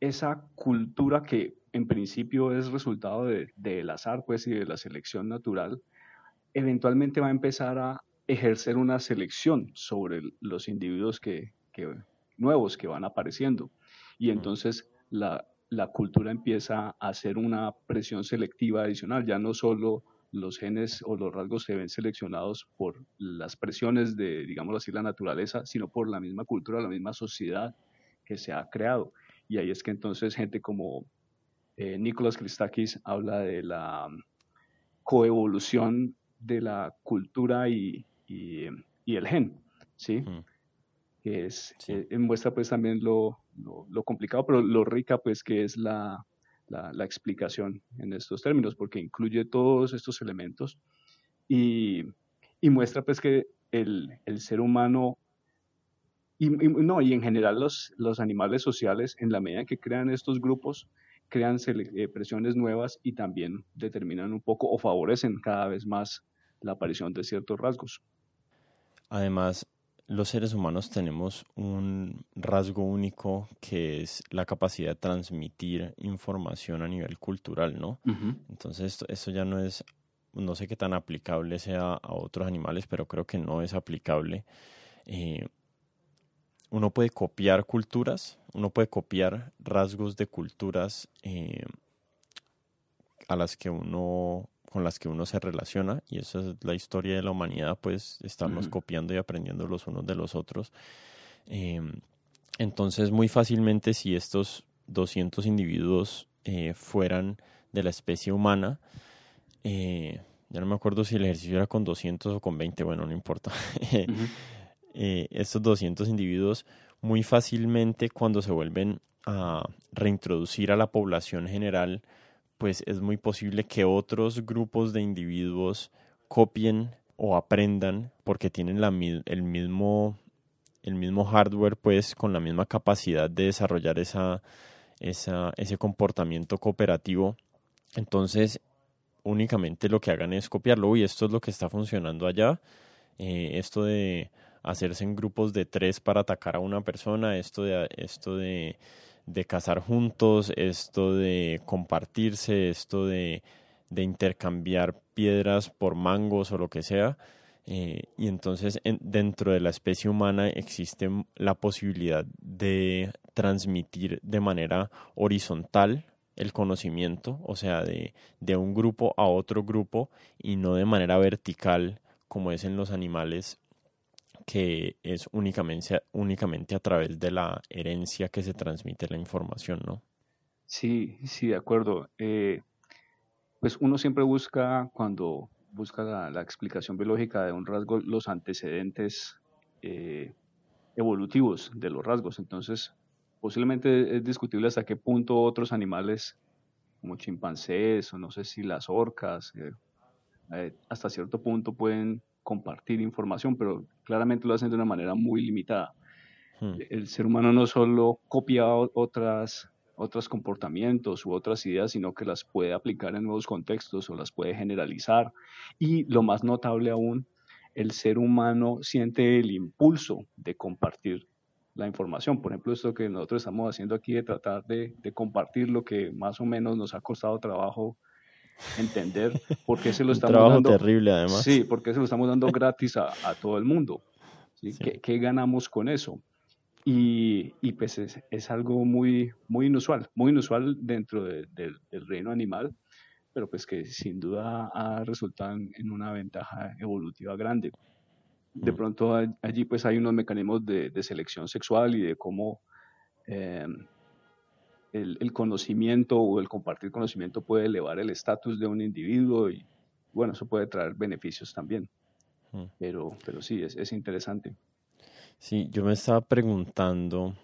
esa cultura que en principio es resultado del azar, pues, y de la selección natural, eventualmente va a empezar a ejercer una selección sobre los individuos que, nuevos que van apareciendo. Y mm. entonces la, la cultura empieza a hacer una presión selectiva adicional, ya no solo los genes o los rasgos se ven seleccionados por las presiones de, digamos así, la naturaleza, sino por la misma cultura, la misma sociedad que se ha creado. Y ahí es que entonces gente como eh, Nicolás Christakis habla de la coevolución de la cultura y, el gen, ¿sí? Que es, eh, muestra pues también lo, lo, complicado, pero lo rica pues que es la, la, explicación en estos términos, porque incluye todos estos elementos y, muestra pues que el, ser humano y, no, y en general los, los animales sociales, en la medida que crean estos grupos, crean eh, presiones nuevas y también determinan un poco o favorecen cada vez más la aparición de ciertos rasgos. Además, los seres humanos tenemos un rasgo único que es la capacidad de transmitir información a nivel cultural, ¿no? Entonces, esto, ya no es, no sé qué tan aplicable sea a otros animales, pero creo que no es aplicable. Eh, uno puede copiar culturas, uno puede copiar rasgos de culturas eh, a las que uno con las que uno se relaciona y esa es la historia de la humanidad, pues estamos copiando y aprendiendo los unos de los otros. Em, entonces, muy fácilmente, si estos 200 individuos eh, fueran de la especie humana, eh, ya no me acuerdo si el ejercicio era con 200 o con 20, bueno, no importa. *laughs* Eh, estos 200 individuos muy fácilmente cuando se vuelven a reintroducir a la población general, pues es muy posible que otros grupos de individuos copien o aprendan porque tienen la, el, mismo, el mismo hardware, pues con la misma capacidad de desarrollar esa, esa, ese comportamiento cooperativo. Entonces, únicamente lo que hagan es copiarlo. y esto es lo que está funcionando allá. Eh, esto de hacerse en grupos de tres para atacar a una persona, esto de, esto de de cazar juntos, esto de compartirse, esto de, intercambiar piedras por mangos o lo que sea. Eh, y entonces dentro de la especie humana existe la posibilidad de transmitir de manera horizontal el conocimiento, o sea, de, de un grupo a otro grupo y no de manera vertical como es en los animales que es únicamente, únicamente a través de la herencia que se transmite la información, ¿no? Sí, sí, de acuerdo. Eh, pues uno siempre busca, cuando busca la, explicación biológica de un rasgo, los antecedentes eh, evolutivos de los rasgos. Entonces, posiblemente es discutible hasta qué punto otros animales, como chimpancés o no sé si las orcas, eh, hasta cierto punto pueden compartir información, pero claramente lo hacen de una manera muy limitada. Hmm. El ser humano no solo copia otras, otros comportamientos u otras ideas, sino que las puede aplicar en nuevos contextos o las puede generalizar. Y lo más notable aún, el ser humano siente el impulso de compartir la información. Por ejemplo, esto que nosotros estamos haciendo aquí de tratar de, compartir lo que más o menos nos ha costado trabajo entender por qué se lo estamos trabajo dando. terrible además. Sí, porque se lo estamos dando gratis a, todo el mundo. ¿Qué, ganamos con eso? Y, y pues es, es, algo muy, muy inusual, muy inusual dentro del reino animal, pero pues que sin duda ha resultado en una ventaja evolutiva grande de pronto allí pues hay unos mecanismos de, selección sexual y de cómo em, el, conocimiento o el compartir conocimiento puede elevar el estatus de un individuo y bueno, eso puede traer beneficios también. Pero, pero sí, es, es interesante. Sí, yo me estaba preguntando,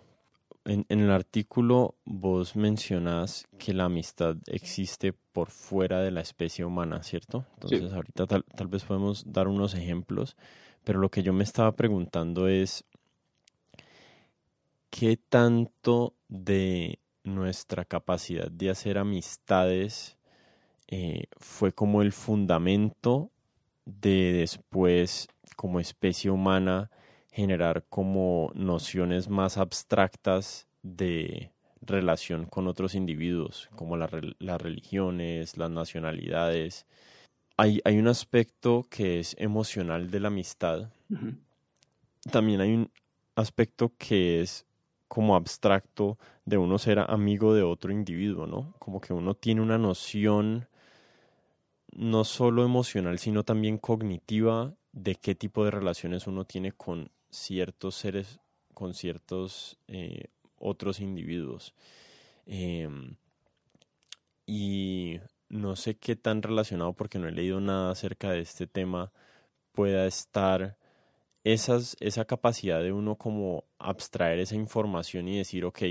en, en, el artículo vos mencionas que la amistad existe por fuera de la especie humana, ¿cierto? Entonces ahorita tal, tal, vez podemos dar unos ejemplos, pero lo que yo me estaba preguntando es, ¿qué tanto de nuestra capacidad de hacer amistades eh, fue como el fundamento de después, como especie humana, generar como nociones más abstractas de relación con otros individuos, como las religiones, las nacionalidades, hay, hay un aspecto que es emocional de la amistad. También hay un aspecto que es como abstracto de uno ser amigo de otro individuo, ¿no? Como que uno tiene una noción no solo emocional, sino también cognitiva de qué tipo de relaciones uno tiene con ciertos seres, con ciertos eh, otros individuos. Em, y no sé qué tan relacionado, porque no he leído nada acerca de este tema, pueda estar esas, esa capacidad de uno como abstraer esa información y decir, ok,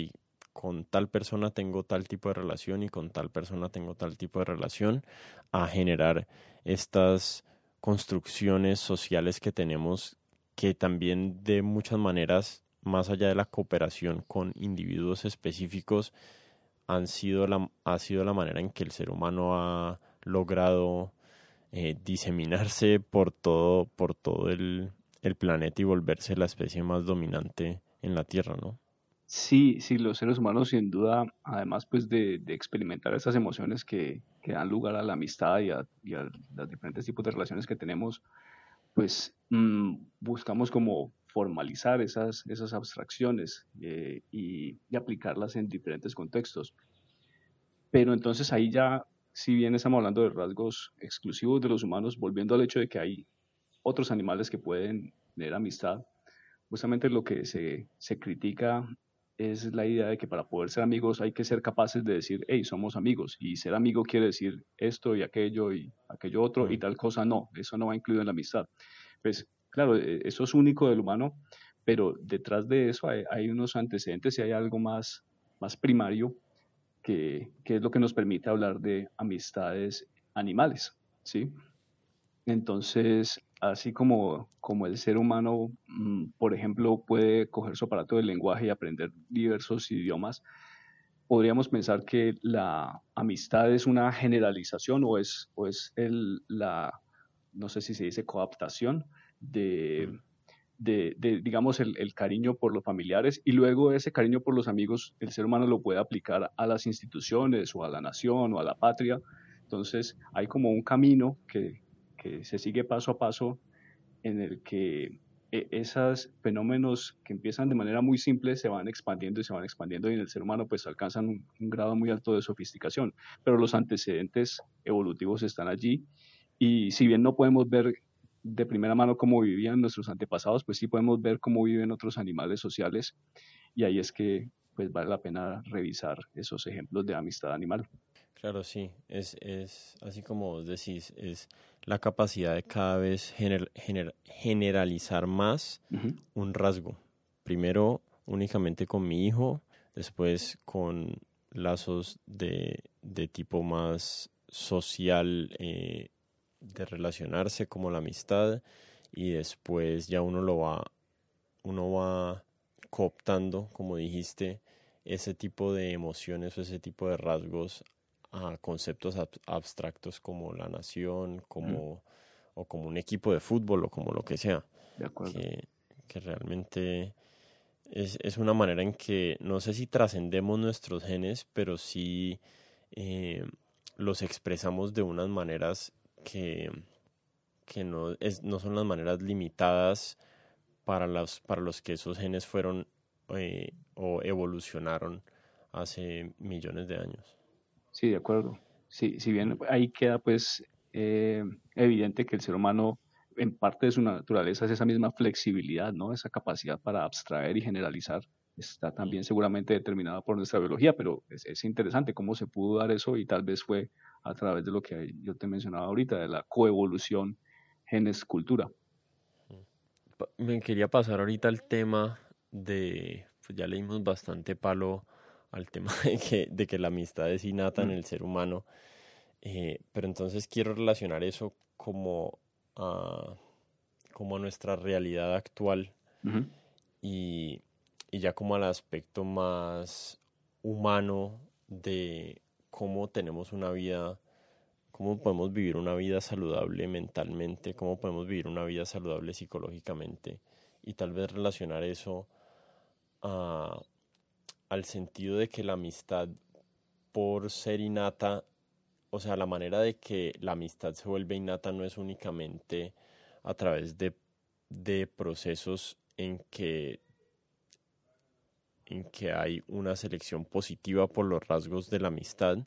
con tal persona tengo tal tipo de relación y con tal persona tengo tal tipo de relación, a generar estas construcciones sociales que tenemos que también de muchas maneras, más allá de la cooperación con individuos específicos, han sido la, ha sido la manera en que el ser humano ha logrado eh, diseminarse por todo, por todo el, planeta y volverse la especie más dominante en la Tierra, ¿no? Sí, sí, los seres humanos sin duda, además pues de, experimentar esas emociones que, dan lugar a la amistad y a, los diferentes tipos de relaciones que tenemos, pues mm, buscamos como formalizar esas, esas abstracciones eh, y, aplicarlas en diferentes contextos. Pero entonces ahí ya, si bien estamos hablando de rasgos exclusivos de los humanos, volviendo al hecho de que hay otros animales que pueden tener amistad, justamente lo que se, se critica es la idea de que para poder ser amigos hay que ser capaces de decir, hey, somos amigos. Y ser amigo quiere decir esto y aquello y aquello otro y tal cosa no. Eso no va incluido en la amistad. Pues claro, e, eso es único del humano, pero detrás de eso hay, unos antecedentes y hay algo más, más primario que, es lo que nos permite hablar de amistades animales, ¿sí? Entonces, así como, como el ser humano, mm, por ejemplo, puede coger su aparato de lenguaje y aprender diversos idiomas, podríamos pensar que la amistad es una generalización o es, o es el, la, no sé si se dice coaptación de, de, digamos, el, el, cariño por los familiares y luego ese cariño por los amigos, el ser humano lo puede aplicar a las instituciones o a la nación o a la patria. Entonces hay como un camino que, que se sigue paso a paso en el que e, esos fenómenos que empiezan de manera muy simple se van expandiendo y se van expandiendo y en el ser humano pues alcanzan un, un grado muy alto de sofisticación, pero los antecedentes evolutivos están allí y si bien no podemos ver de primera mano cómo vivían nuestros antepasados, pues sí podemos ver cómo viven otros animales sociales y ahí es que pues vale la pena revisar esos ejemplos de amistad animal. Claro, sí, es, es así como vos decís, es la capacidad de cada vez generalizar más un rasgo. Primero únicamente con mi hijo, después con lazos de, de tipo más social, eh, de relacionarse como la amistad y después ya uno lo va, uno va cooptando, como dijiste, ese tipo de emociones o ese tipo de rasgos a conceptos abstractos como la nación, como, o como un equipo de fútbol o como lo que sea. Que, que realmente es, es, una manera en que no sé si trascendemos nuestros genes, pero sí eh, los expresamos de unas maneras que, que no, es, no son las maneras limitadas para los, para los que esos genes fueron eh, o evolucionaron hace millones de años. Sí, de acuerdo. Sí, si bien ahí queda pues eh, evidente que el ser humano en parte de su naturaleza es esa misma flexibilidad, ¿no? Esa capacidad para abstraer y generalizar está también seguramente determinada por nuestra biología, pero es, es, interesante cómo se pudo dar eso y tal vez fue a través de lo que yo te mencionaba ahorita, de la coevolución genes-cultura. Me quería pasar ahorita al tema de, pues ya leímos bastante palo al tema *laughs* de que, de que la amistad es innata en mm. el ser humano, eh, pero entonces quiero relacionar eso como a, como nuestra realidad actual y, y ya como al aspecto más humano de cómo tenemos una vida, cómo podemos vivir una vida saludable mentalmente, cómo podemos vivir una vida saludable psicológicamente y tal vez relacionar eso al sentido de que la amistad por ser innata o sea, la manera de que la amistad se vuelve innata no es únicamente a través de, de procesos en que, en que hay una selección positiva por los rasgos de la amistad,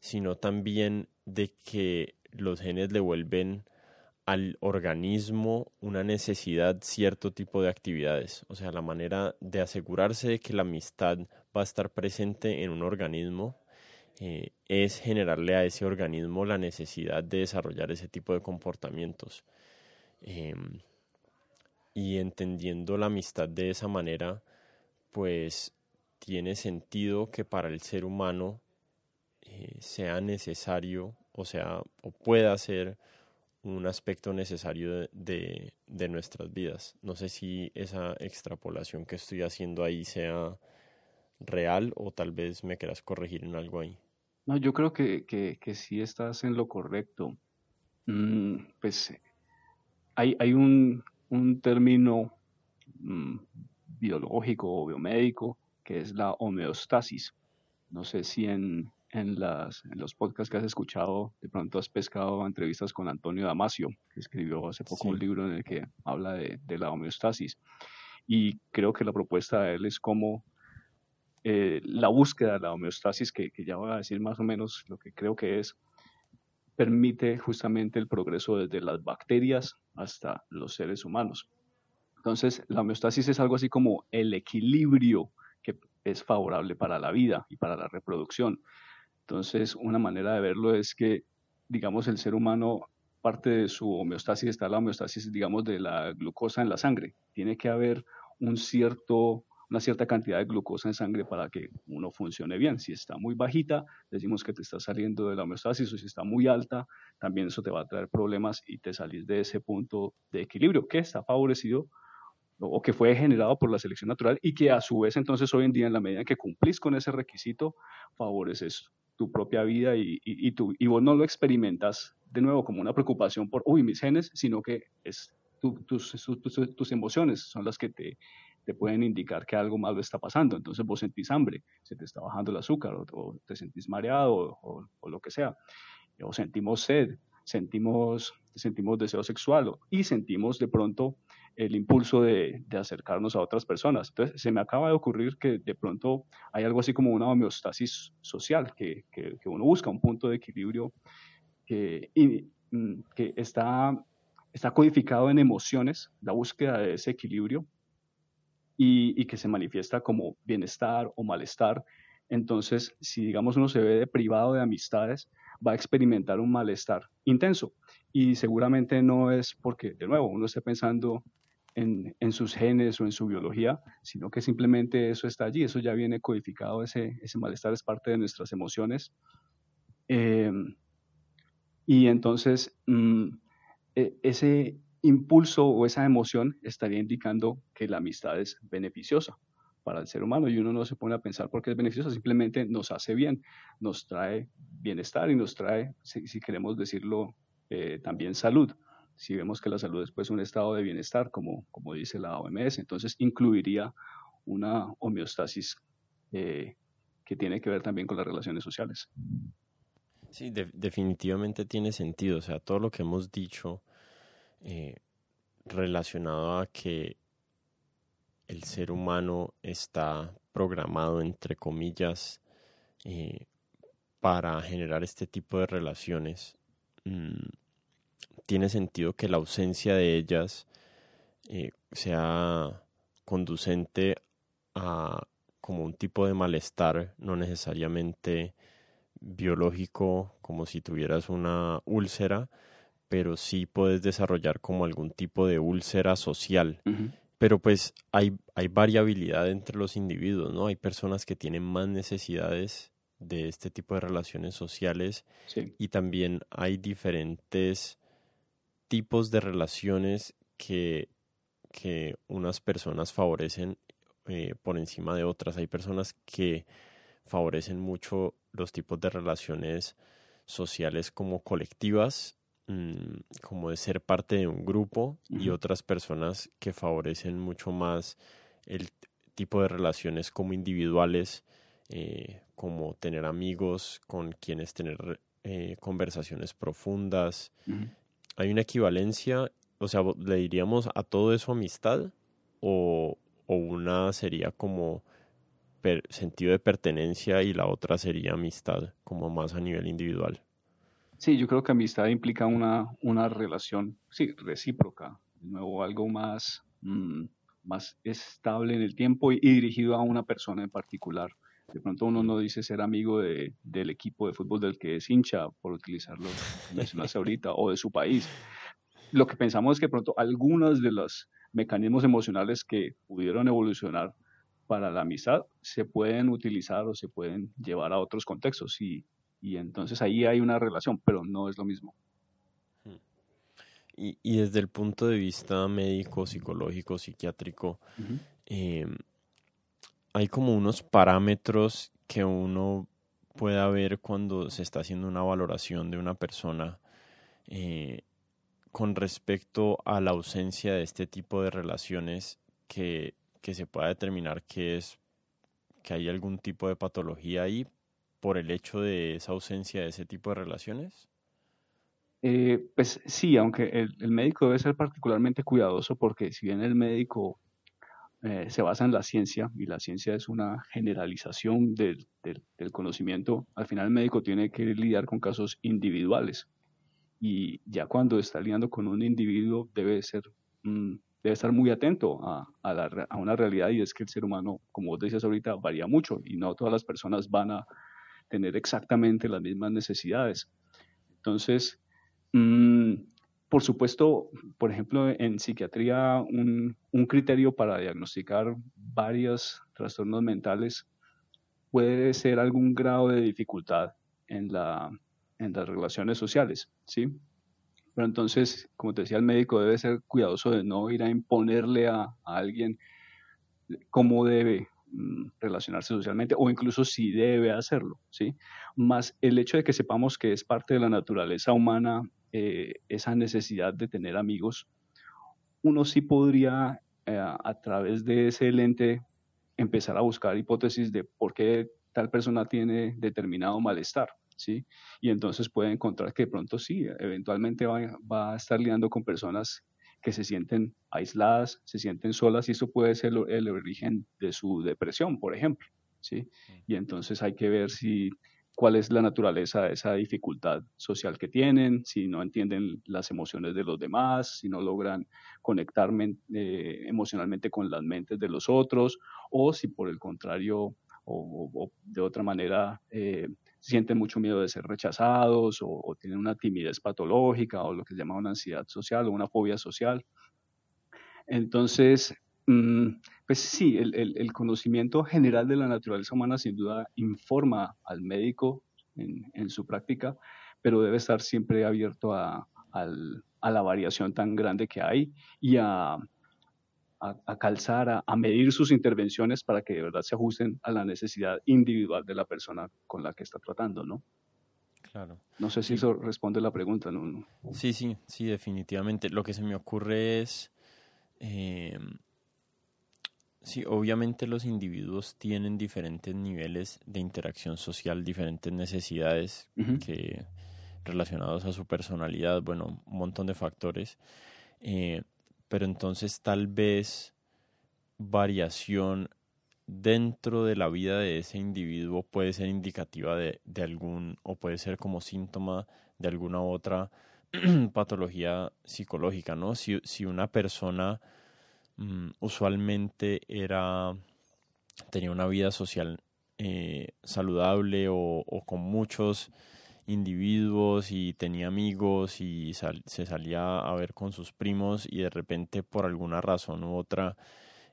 sino también de que los genes le vuelven al organismo una necesidad cierto tipo de actividades. O sea, la manera de asegurarse de que la amistad va a estar presente en un organismo eh, es generarle a ese organismo la necesidad de desarrollar ese tipo de comportamientos. Em, y entendiendo la amistad de esa manera, pues tiene sentido que para el ser humano eh, sea necesario, o sea, o pueda ser un aspecto necesario de, de, nuestras vidas. No sé si esa extrapolación que estoy haciendo ahí sea real o tal vez me quieras corregir en algo ahí. No, yo creo que, que, que sí estás en lo correcto. Mm, pues hay, hay un, un término mm, biológico o biomédico que es la homeostasis. No sé si en, en, las, en los podcasts que has escuchado, de pronto has pescado entrevistas con Antonio Damasio, que escribió hace poco un libro en el que habla de, de, la homeostasis. Y creo que la propuesta de él es cómo eh, la búsqueda de la homeostasis, que, ya voy a decir más o menos lo que creo que es, permite justamente el progreso desde las bacterias hasta los seres humanos. Entonces, la homeostasis es algo así como el equilibrio que es favorable para la vida y para la reproducción. Entonces, una manera de verlo es que, digamos, el ser humano, parte de su homeostasis está la homeostasis, digamos, de la glucosa en la sangre. Tiene que haber una cierta cantidad de glucosa en sangre para que uno funcione bien. Si está muy bajita, decimos que te está saliendo de la homeostasis, o si está muy alta, también eso te va a traer problemas y te salís de ese punto de equilibrio que está favorecido o que fue generado por la selección natural y que a su vez entonces hoy en día en la medida en que cumplís con ese requisito, favoreces tu propia vida y, y, tú, y vos no lo experimentas de nuevo como una preocupación por, uy, mis genes, sino que es tus, tus, tus, emociones son las que te, te pueden indicar que algo malo está pasando. Entonces vos sentís hambre, se te está bajando el azúcar, o, te sentís mareado, o, lo que sea. O sentimos sed, sentimos, sentimos deseo sexual, y sentimos de pronto el impulso de, de, acercarnos a otras personas. Entonces, se me acaba de ocurrir que de pronto hay algo así como una homeostasis social, que, que, uno busca un punto de equilibrio que, mm, que está, está codificado en emociones, la búsqueda de ese equilibrio, y, que se manifiesta como bienestar o malestar. Entonces, si digamos uno se ve privado de amistades, va a experimentar un malestar intenso. Y seguramente no es porque, de nuevo, uno esté pensando en, en, sus genes o en su biología, sino que simplemente eso está allí, eso ya viene codificado, ese, ese malestar es parte de nuestras emociones. Eh, y entonces, mm, e, ese, impulso o esa emoción estaría indicando que la amistad es beneficiosa. Para el ser humano y uno no se pone a pensar por qué es beneficiosa, simplemente nos hace bien, nos trae bienestar y nos trae, si, queremos decirlo, eh, también salud. Si vemos que la salud es pues un estado de bienestar, como, como dice la OMS, entonces incluiría una homeostasis eh, que tiene que ver también con las relaciones sociales. Sí, definitivamente tiene sentido. O sea, todo lo que hemos dicho eh, relacionado a que el ser humano está programado, entre comillas, eh, para generar este tipo de relaciones, mm, tiene sentido que la ausencia de ellas eh, sea conducente a como un tipo de malestar, no necesariamente biológico, como si tuvieras una úlcera, pero sí puedes desarrollar como algún tipo de úlcera social pero pues hay, hay variabilidad entre los individuos, ¿no? Hay personas que tienen más necesidades de este tipo de relaciones sociales y también hay diferentes tipos de relaciones que, que unas personas favorecen eh, por encima de otras. Hay personas que favorecen mucho los tipos de relaciones sociales como colectivas Mm, como de ser parte de un grupo y otras personas que favorecen mucho más el tipo de relaciones como individuales, eh, como tener amigos con quienes tener eh, conversaciones profundas. ¿Hay una equivalencia? O sea, ¿le diríamos a todo eso amistad? ¿O, o una sería como sentido de pertenencia y la otra sería amistad, como más a nivel individual? Sí, yo creo que amistad implica una, una relación, sí, recíproca, nuevo, algo más, mm, más estable en el tiempo y, dirigido a una persona en particular. De pronto uno no dice ser amigo de, del equipo de fútbol del que es hincha, por utilizarlo mencionaste ahorita, o de su país. Lo que pensamos es que pronto algunos de los mecanismos emocionales que pudieron evolucionar para la amistad se pueden utilizar o se pueden llevar a otros contextos y y entonces ahí hay una relación, pero no es lo mismo. Y, y desde el punto de vista médico, psicológico, psiquiátrico, em, hay como unos parámetros que uno pueda ver cuando se está haciendo una valoración de una persona eh, con respecto a la ausencia de este tipo de relaciones que, que se pueda determinar que es que hay algún tipo de patología ahí por el hecho de esa ausencia de ese tipo de relaciones? Eh, pues sí, aunque el, médico debe ser particularmente cuidadoso porque si bien el médico eh, se basa en la ciencia y la ciencia es una generalización del, conocimiento, al final el médico tiene que lidiar con casos individuales y ya cuando está lidiando con un individuo debe ser mm, debe estar muy atento a, a, una realidad y es que el ser humano, como vos decías ahorita, varía mucho y no todas las personas van a tener exactamente las mismas necesidades. Entonces, mm, por supuesto, por ejemplo, en psiquiatría, un, criterio para diagnosticar varios trastornos mentales puede ser algún grado de dificultad en, la, en las relaciones sociales, ¿sí? Pero entonces, como te decía, el médico debe ser cuidadoso de no ir a imponerle a, a alguien cómo debe relacionarse socialmente o incluso si debe hacerlo, ¿sí? Más el hecho de que sepamos que es parte de la naturaleza humana eh, esa necesidad de tener amigos, uno sí podría eh, a través de ese lente empezar a buscar hipótesis de por qué tal persona tiene determinado malestar, ¿sí? Y entonces puede encontrar que de pronto sí, eventualmente va, va a estar lidiando con personas que se sienten aisladas, se sienten solas y eso puede ser el origen de su depresión, por ejemplo. ¿sí? Y entonces hay que ver si cuál es la naturaleza de esa dificultad social que tienen, si no entienden las emociones de los demás, si no logran conectar eh, emocionalmente con las mentes de los otros, o si por el contrario o, de otra manera eh, sienten mucho miedo de ser rechazados o, tienen una timidez patológica o lo que se llama una ansiedad social o una fobia social. Entonces, mm, pues sí, el, conocimiento general de la naturaleza humana sin duda informa al médico en, su práctica, pero debe estar siempre abierto a, la variación tan grande que hay y a, a, calzar, a, medir sus intervenciones para que de verdad se ajusten a la necesidad individual de la persona con la que está tratando, ¿no? Claro. No sé si eso responde la pregunta, ¿no? Sí, sí, sí, definitivamente. Lo que se me ocurre es, eh, sí, obviamente los individuos tienen diferentes niveles de interacción social, diferentes necesidades que relacionados a su personalidad, bueno, un montón de factores. Eh, pero entonces tal vez variación dentro de la vida de ese individuo puede ser indicativa de, algún o puede ser como síntoma de alguna otra *clears throat* patología psicológica, ¿no? Si, si una persona mm, usualmente era tenía una vida social eh, saludable o, con muchos individuos y tenía amigos y se salía a ver con sus primos y de repente por alguna razón u otra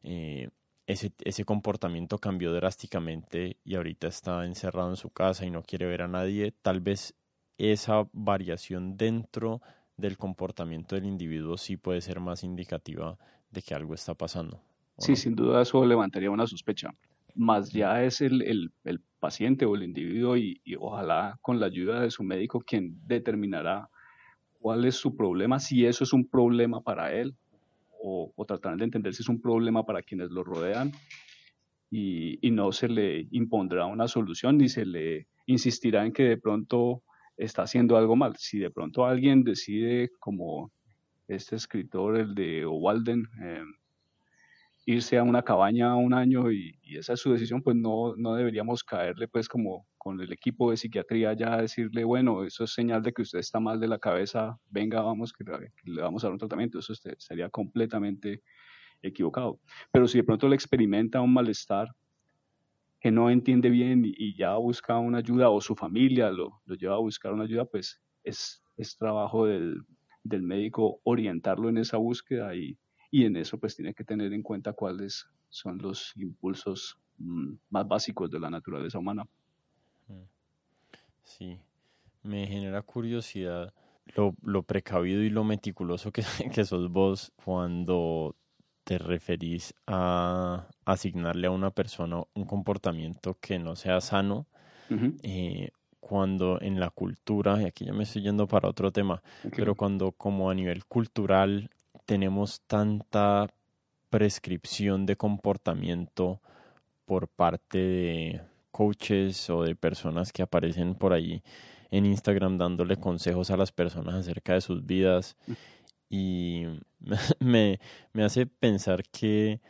eh, ese, ese comportamiento cambió drásticamente y ahorita está encerrado en su casa y no quiere ver a nadie, tal vez esa variación dentro del comportamiento del individuo sí puede ser más indicativa de que algo está pasando. Sí, sin duda eso levantaría una sospecha más ya es el, el, el paciente o el individuo y, ojalá con la ayuda de su médico quien determinará cuál es su problema, si eso es un problema para él o, o tratarán de entender si es un problema para quienes lo rodean y, y, no se le impondrá una solución ni se le insistirá en que de pronto está haciendo algo mal. Si de pronto alguien decide, como este escritor, el de Walden, eh, irse a una cabaña un año y, esa es su decisión, pues no, no deberíamos caerle pues como con el equipo de psiquiatría ya decirle, bueno, eso es señal de que usted está mal de la cabeza, venga, vamos, que, le vamos a dar un tratamiento, eso sería completamente equivocado. Pero si de pronto le experimenta un malestar que no entiende bien y, ya busca una ayuda o su familia lo, lo lleva a buscar una ayuda, pues es, es trabajo del, del médico orientarlo en esa búsqueda y, y en eso pues tiene que tener en cuenta cuáles son los impulsos mm, más básicos de la naturaleza humana. Mm. Sí, me genera curiosidad lo, lo precavido y lo meticuloso que, *laughs* que sos vos cuando te referís a asignarle a una persona un comportamiento que no sea sano, eh, cuando en la cultura, y aquí ya me estoy yendo para otro tema, pero cuando como a nivel cultural tenemos tanta prescripción de comportamiento por parte de coaches o de personas que aparecen por ahí en Instagram dándole consejos a las personas acerca de sus vidas. Y *laughs* me, me hace pensar que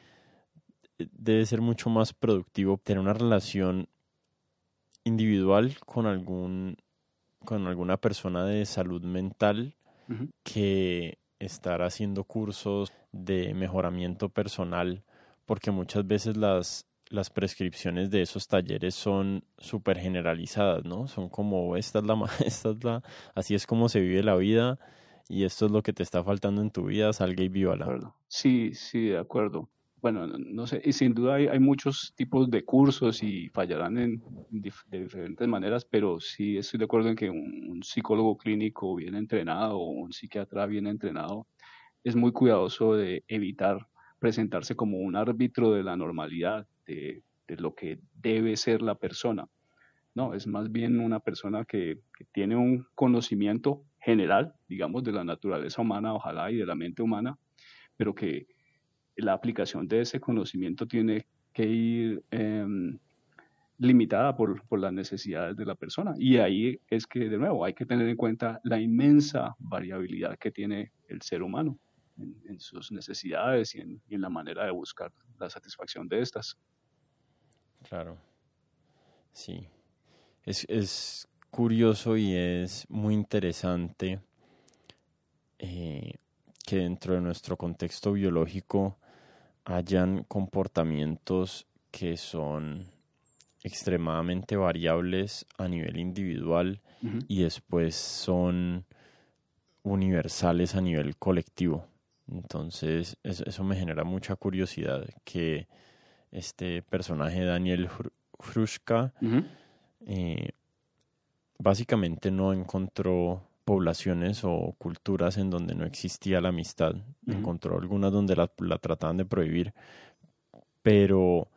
debe ser mucho más productivo tener una relación individual con algún con alguna persona de salud mental que estar haciendo cursos de mejoramiento personal, porque muchas veces las, las prescripciones de esos talleres son súper generalizadas, ¿no? Son como, esta es, la, *laughs* esta es la, así es como se vive la vida y esto es lo que te está faltando en tu vida, salga y la Sí, sí, de acuerdo bueno, no sé, y sin duda hay, muchos tipos de cursos y fallarán en, de diferentes maneras, pero sí estoy de acuerdo en que un, psicólogo clínico bien entrenado o un psiquiatra bien entrenado es muy cuidadoso de evitar presentarse como un árbitro de la normalidad, de, lo que debe ser la persona. No, es más bien una persona que, que tiene un conocimiento general, digamos, de la naturaleza humana, ojalá, y de la mente humana, pero que la aplicación de ese conocimiento tiene que ir em, limitada por, por, las necesidades de la persona. Y ahí es que, de nuevo, hay que tener en cuenta la inmensa variabilidad que tiene el ser humano en, sus necesidades y en, la manera de buscar la satisfacción de estas. Claro, sí. Es, es curioso y es muy interesante eh, que dentro de nuestro contexto biológico hayan comportamientos que son extremadamente variables a nivel individual y después son universales a nivel colectivo. Entonces, eso, me genera mucha curiosidad que este personaje Daniel Hrushka eh, básicamente no encontró poblaciones o culturas en donde no existía la amistad. Encontró algunas donde la, la trataban de prohibir, pero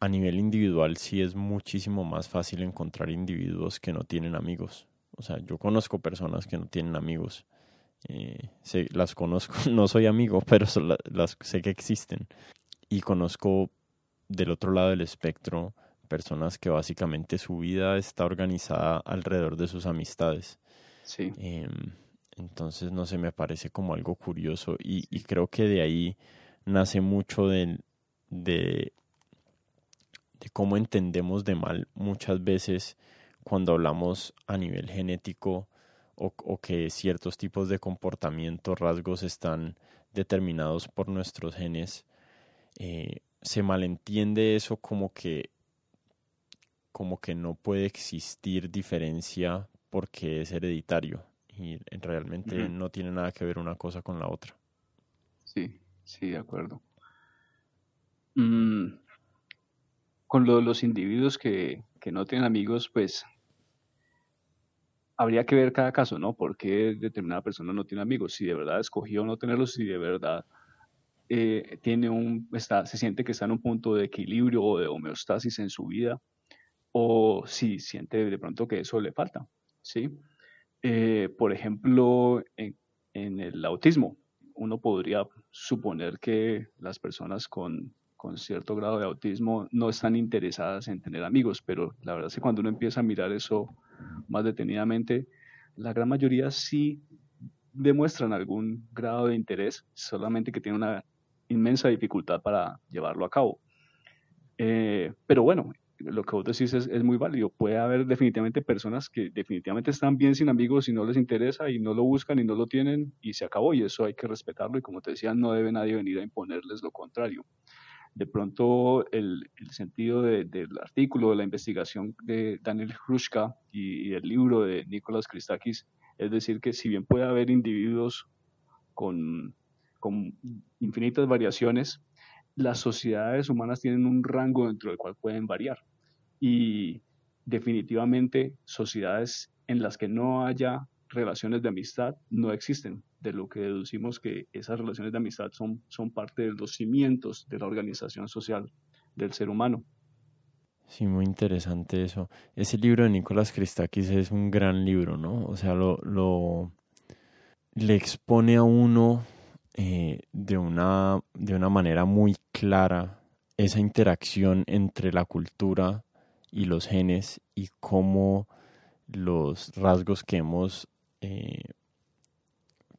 a nivel individual sí es muchísimo más fácil encontrar individuos que no tienen amigos. O sea, yo conozco personas que no tienen amigos. Eh, las conozco, *laughs* no soy amigo, pero las, sé que existen. Y conozco del otro lado del espectro personas que básicamente su vida está organizada alrededor de sus amistades. Sí. Em, entonces, no sé, me parece como algo curioso y, y creo que de ahí nace mucho de, de de cómo entendemos de mal muchas veces cuando hablamos a nivel genético o, que ciertos tipos de comportamiento, rasgos están determinados por nuestros genes, eh, se malentiende eso como que como que no puede existir diferencia porque es hereditario y realmente no tiene nada que ver una cosa con la otra. Sí, sí, de acuerdo. Mm, con lo de los individuos que, no tienen amigos, pues habría que ver cada caso, ¿no? ¿Por qué determinada persona no tiene amigos? Si de verdad escogió no tenerlos, si de verdad eh, tiene un, está, se siente que está en un punto de equilibrio o de homeostasis en su vida, o si siente de pronto que eso le falta, ¿sí? Eh, por ejemplo, en, el autismo, uno podría suponer que las personas con con cierto grado de autismo no están interesadas en tener amigos, pero la verdad es que cuando uno empieza a mirar eso más detenidamente, la gran mayoría sí demuestran algún grado de interés, solamente que tienen una inmensa dificultad para llevarlo a cabo. Eh, pero bueno, lo que vos decís es, muy válido. Puede haber definitivamente personas que definitivamente están bien sin amigos y no les interesa y no lo buscan y no lo tienen y se acabó y eso hay que respetarlo y como te decía, no debe nadie venir a imponerles lo contrario de pronto el, sentido del artículo, de la investigación de Daniel Hrushka y, el libro de Nicolás Christakis, es decir, que si bien puede haber individuos con infinitas variaciones, las sociedades humanas tienen un rango dentro del cual pueden variar. Y definitivamente sociedades en las que no haya relaciones de amistad no existen, de lo que deducimos que esas relaciones de amistad son, son parte de los cimientos de la organización social del ser humano. Sí, muy interesante eso. Ese libro de Nicolás Christakis es un gran libro, ¿no? O sea, lo, lo le expone a uno eh, de, una, de una manera muy clara esa interacción entre la cultura y los genes y cómo los rasgos que hemos eh,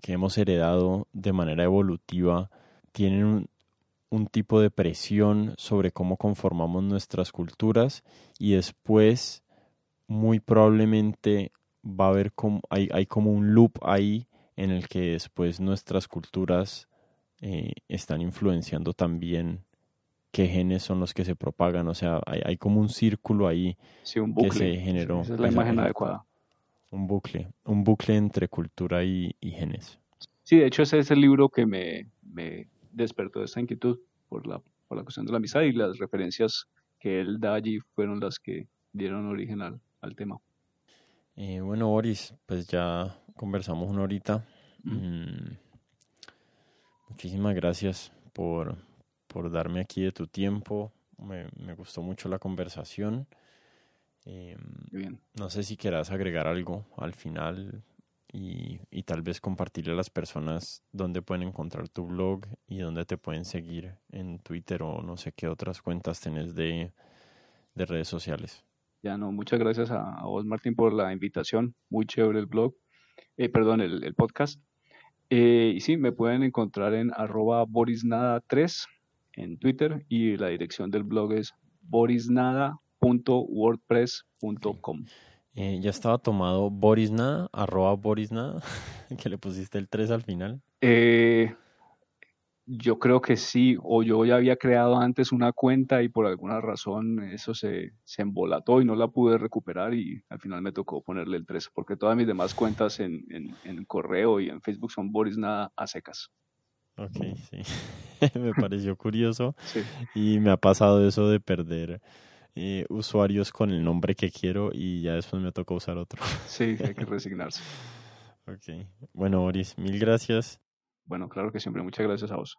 que hemos heredado de manera evolutiva tienen un, tipo de presión sobre cómo conformamos nuestras culturas y después muy probablemente va a haber como, hay, hay como un loop ahí en el que después nuestras culturas eh, están influenciando también qué genes son los que se propagan, o sea, hay, hay como un círculo ahí que se generó. Esa es la imagen adecuada un bucle, un bucle entre cultura y, genes. Sí, de hecho ese es el libro que me, me despertó esta inquietud por la, por la cuestión de la amistad y las referencias que él da allí fueron las que dieron origen al, tema. Eh, bueno, Boris, pues ya conversamos una horita. Mm, muchísimas gracias por, por darme aquí de tu tiempo. Me, me gustó mucho la conversación. Eh, no sé si quieras agregar algo al final y, y, tal vez compartirle a las personas dónde pueden encontrar tu blog y dónde te pueden seguir en Twitter o no sé qué otras cuentas tenés de, de redes sociales. Ya no, muchas gracias a, vos Martín por la invitación, muy chévere el blog, eh, perdón, el, el podcast. Eh, y sí, me pueden encontrar en arroba borisnada3 en Twitter y la dirección del blog es borisnada wordpress.com. Eh, ya estaba tomado Borisnada, arroba Borisnada, *laughs* que le pusiste el 3 al final. Eh, yo creo que sí, o yo ya había creado antes una cuenta y por alguna razón eso se, se embolató y no la pude recuperar y al final me tocó ponerle el 3, porque todas mis demás cuentas en, en, correo y en Facebook son Borisnada a secas. Ok, sí. *laughs* me pareció curioso *laughs* y me ha pasado eso de perder eh, usuarios con el nombre que quiero y ya después me toca usar otro. *laughs* Sí, hay que resignarse. ok. Bueno, Boris, mil gracias. Bueno, claro que siempre. Muchas gracias a vos.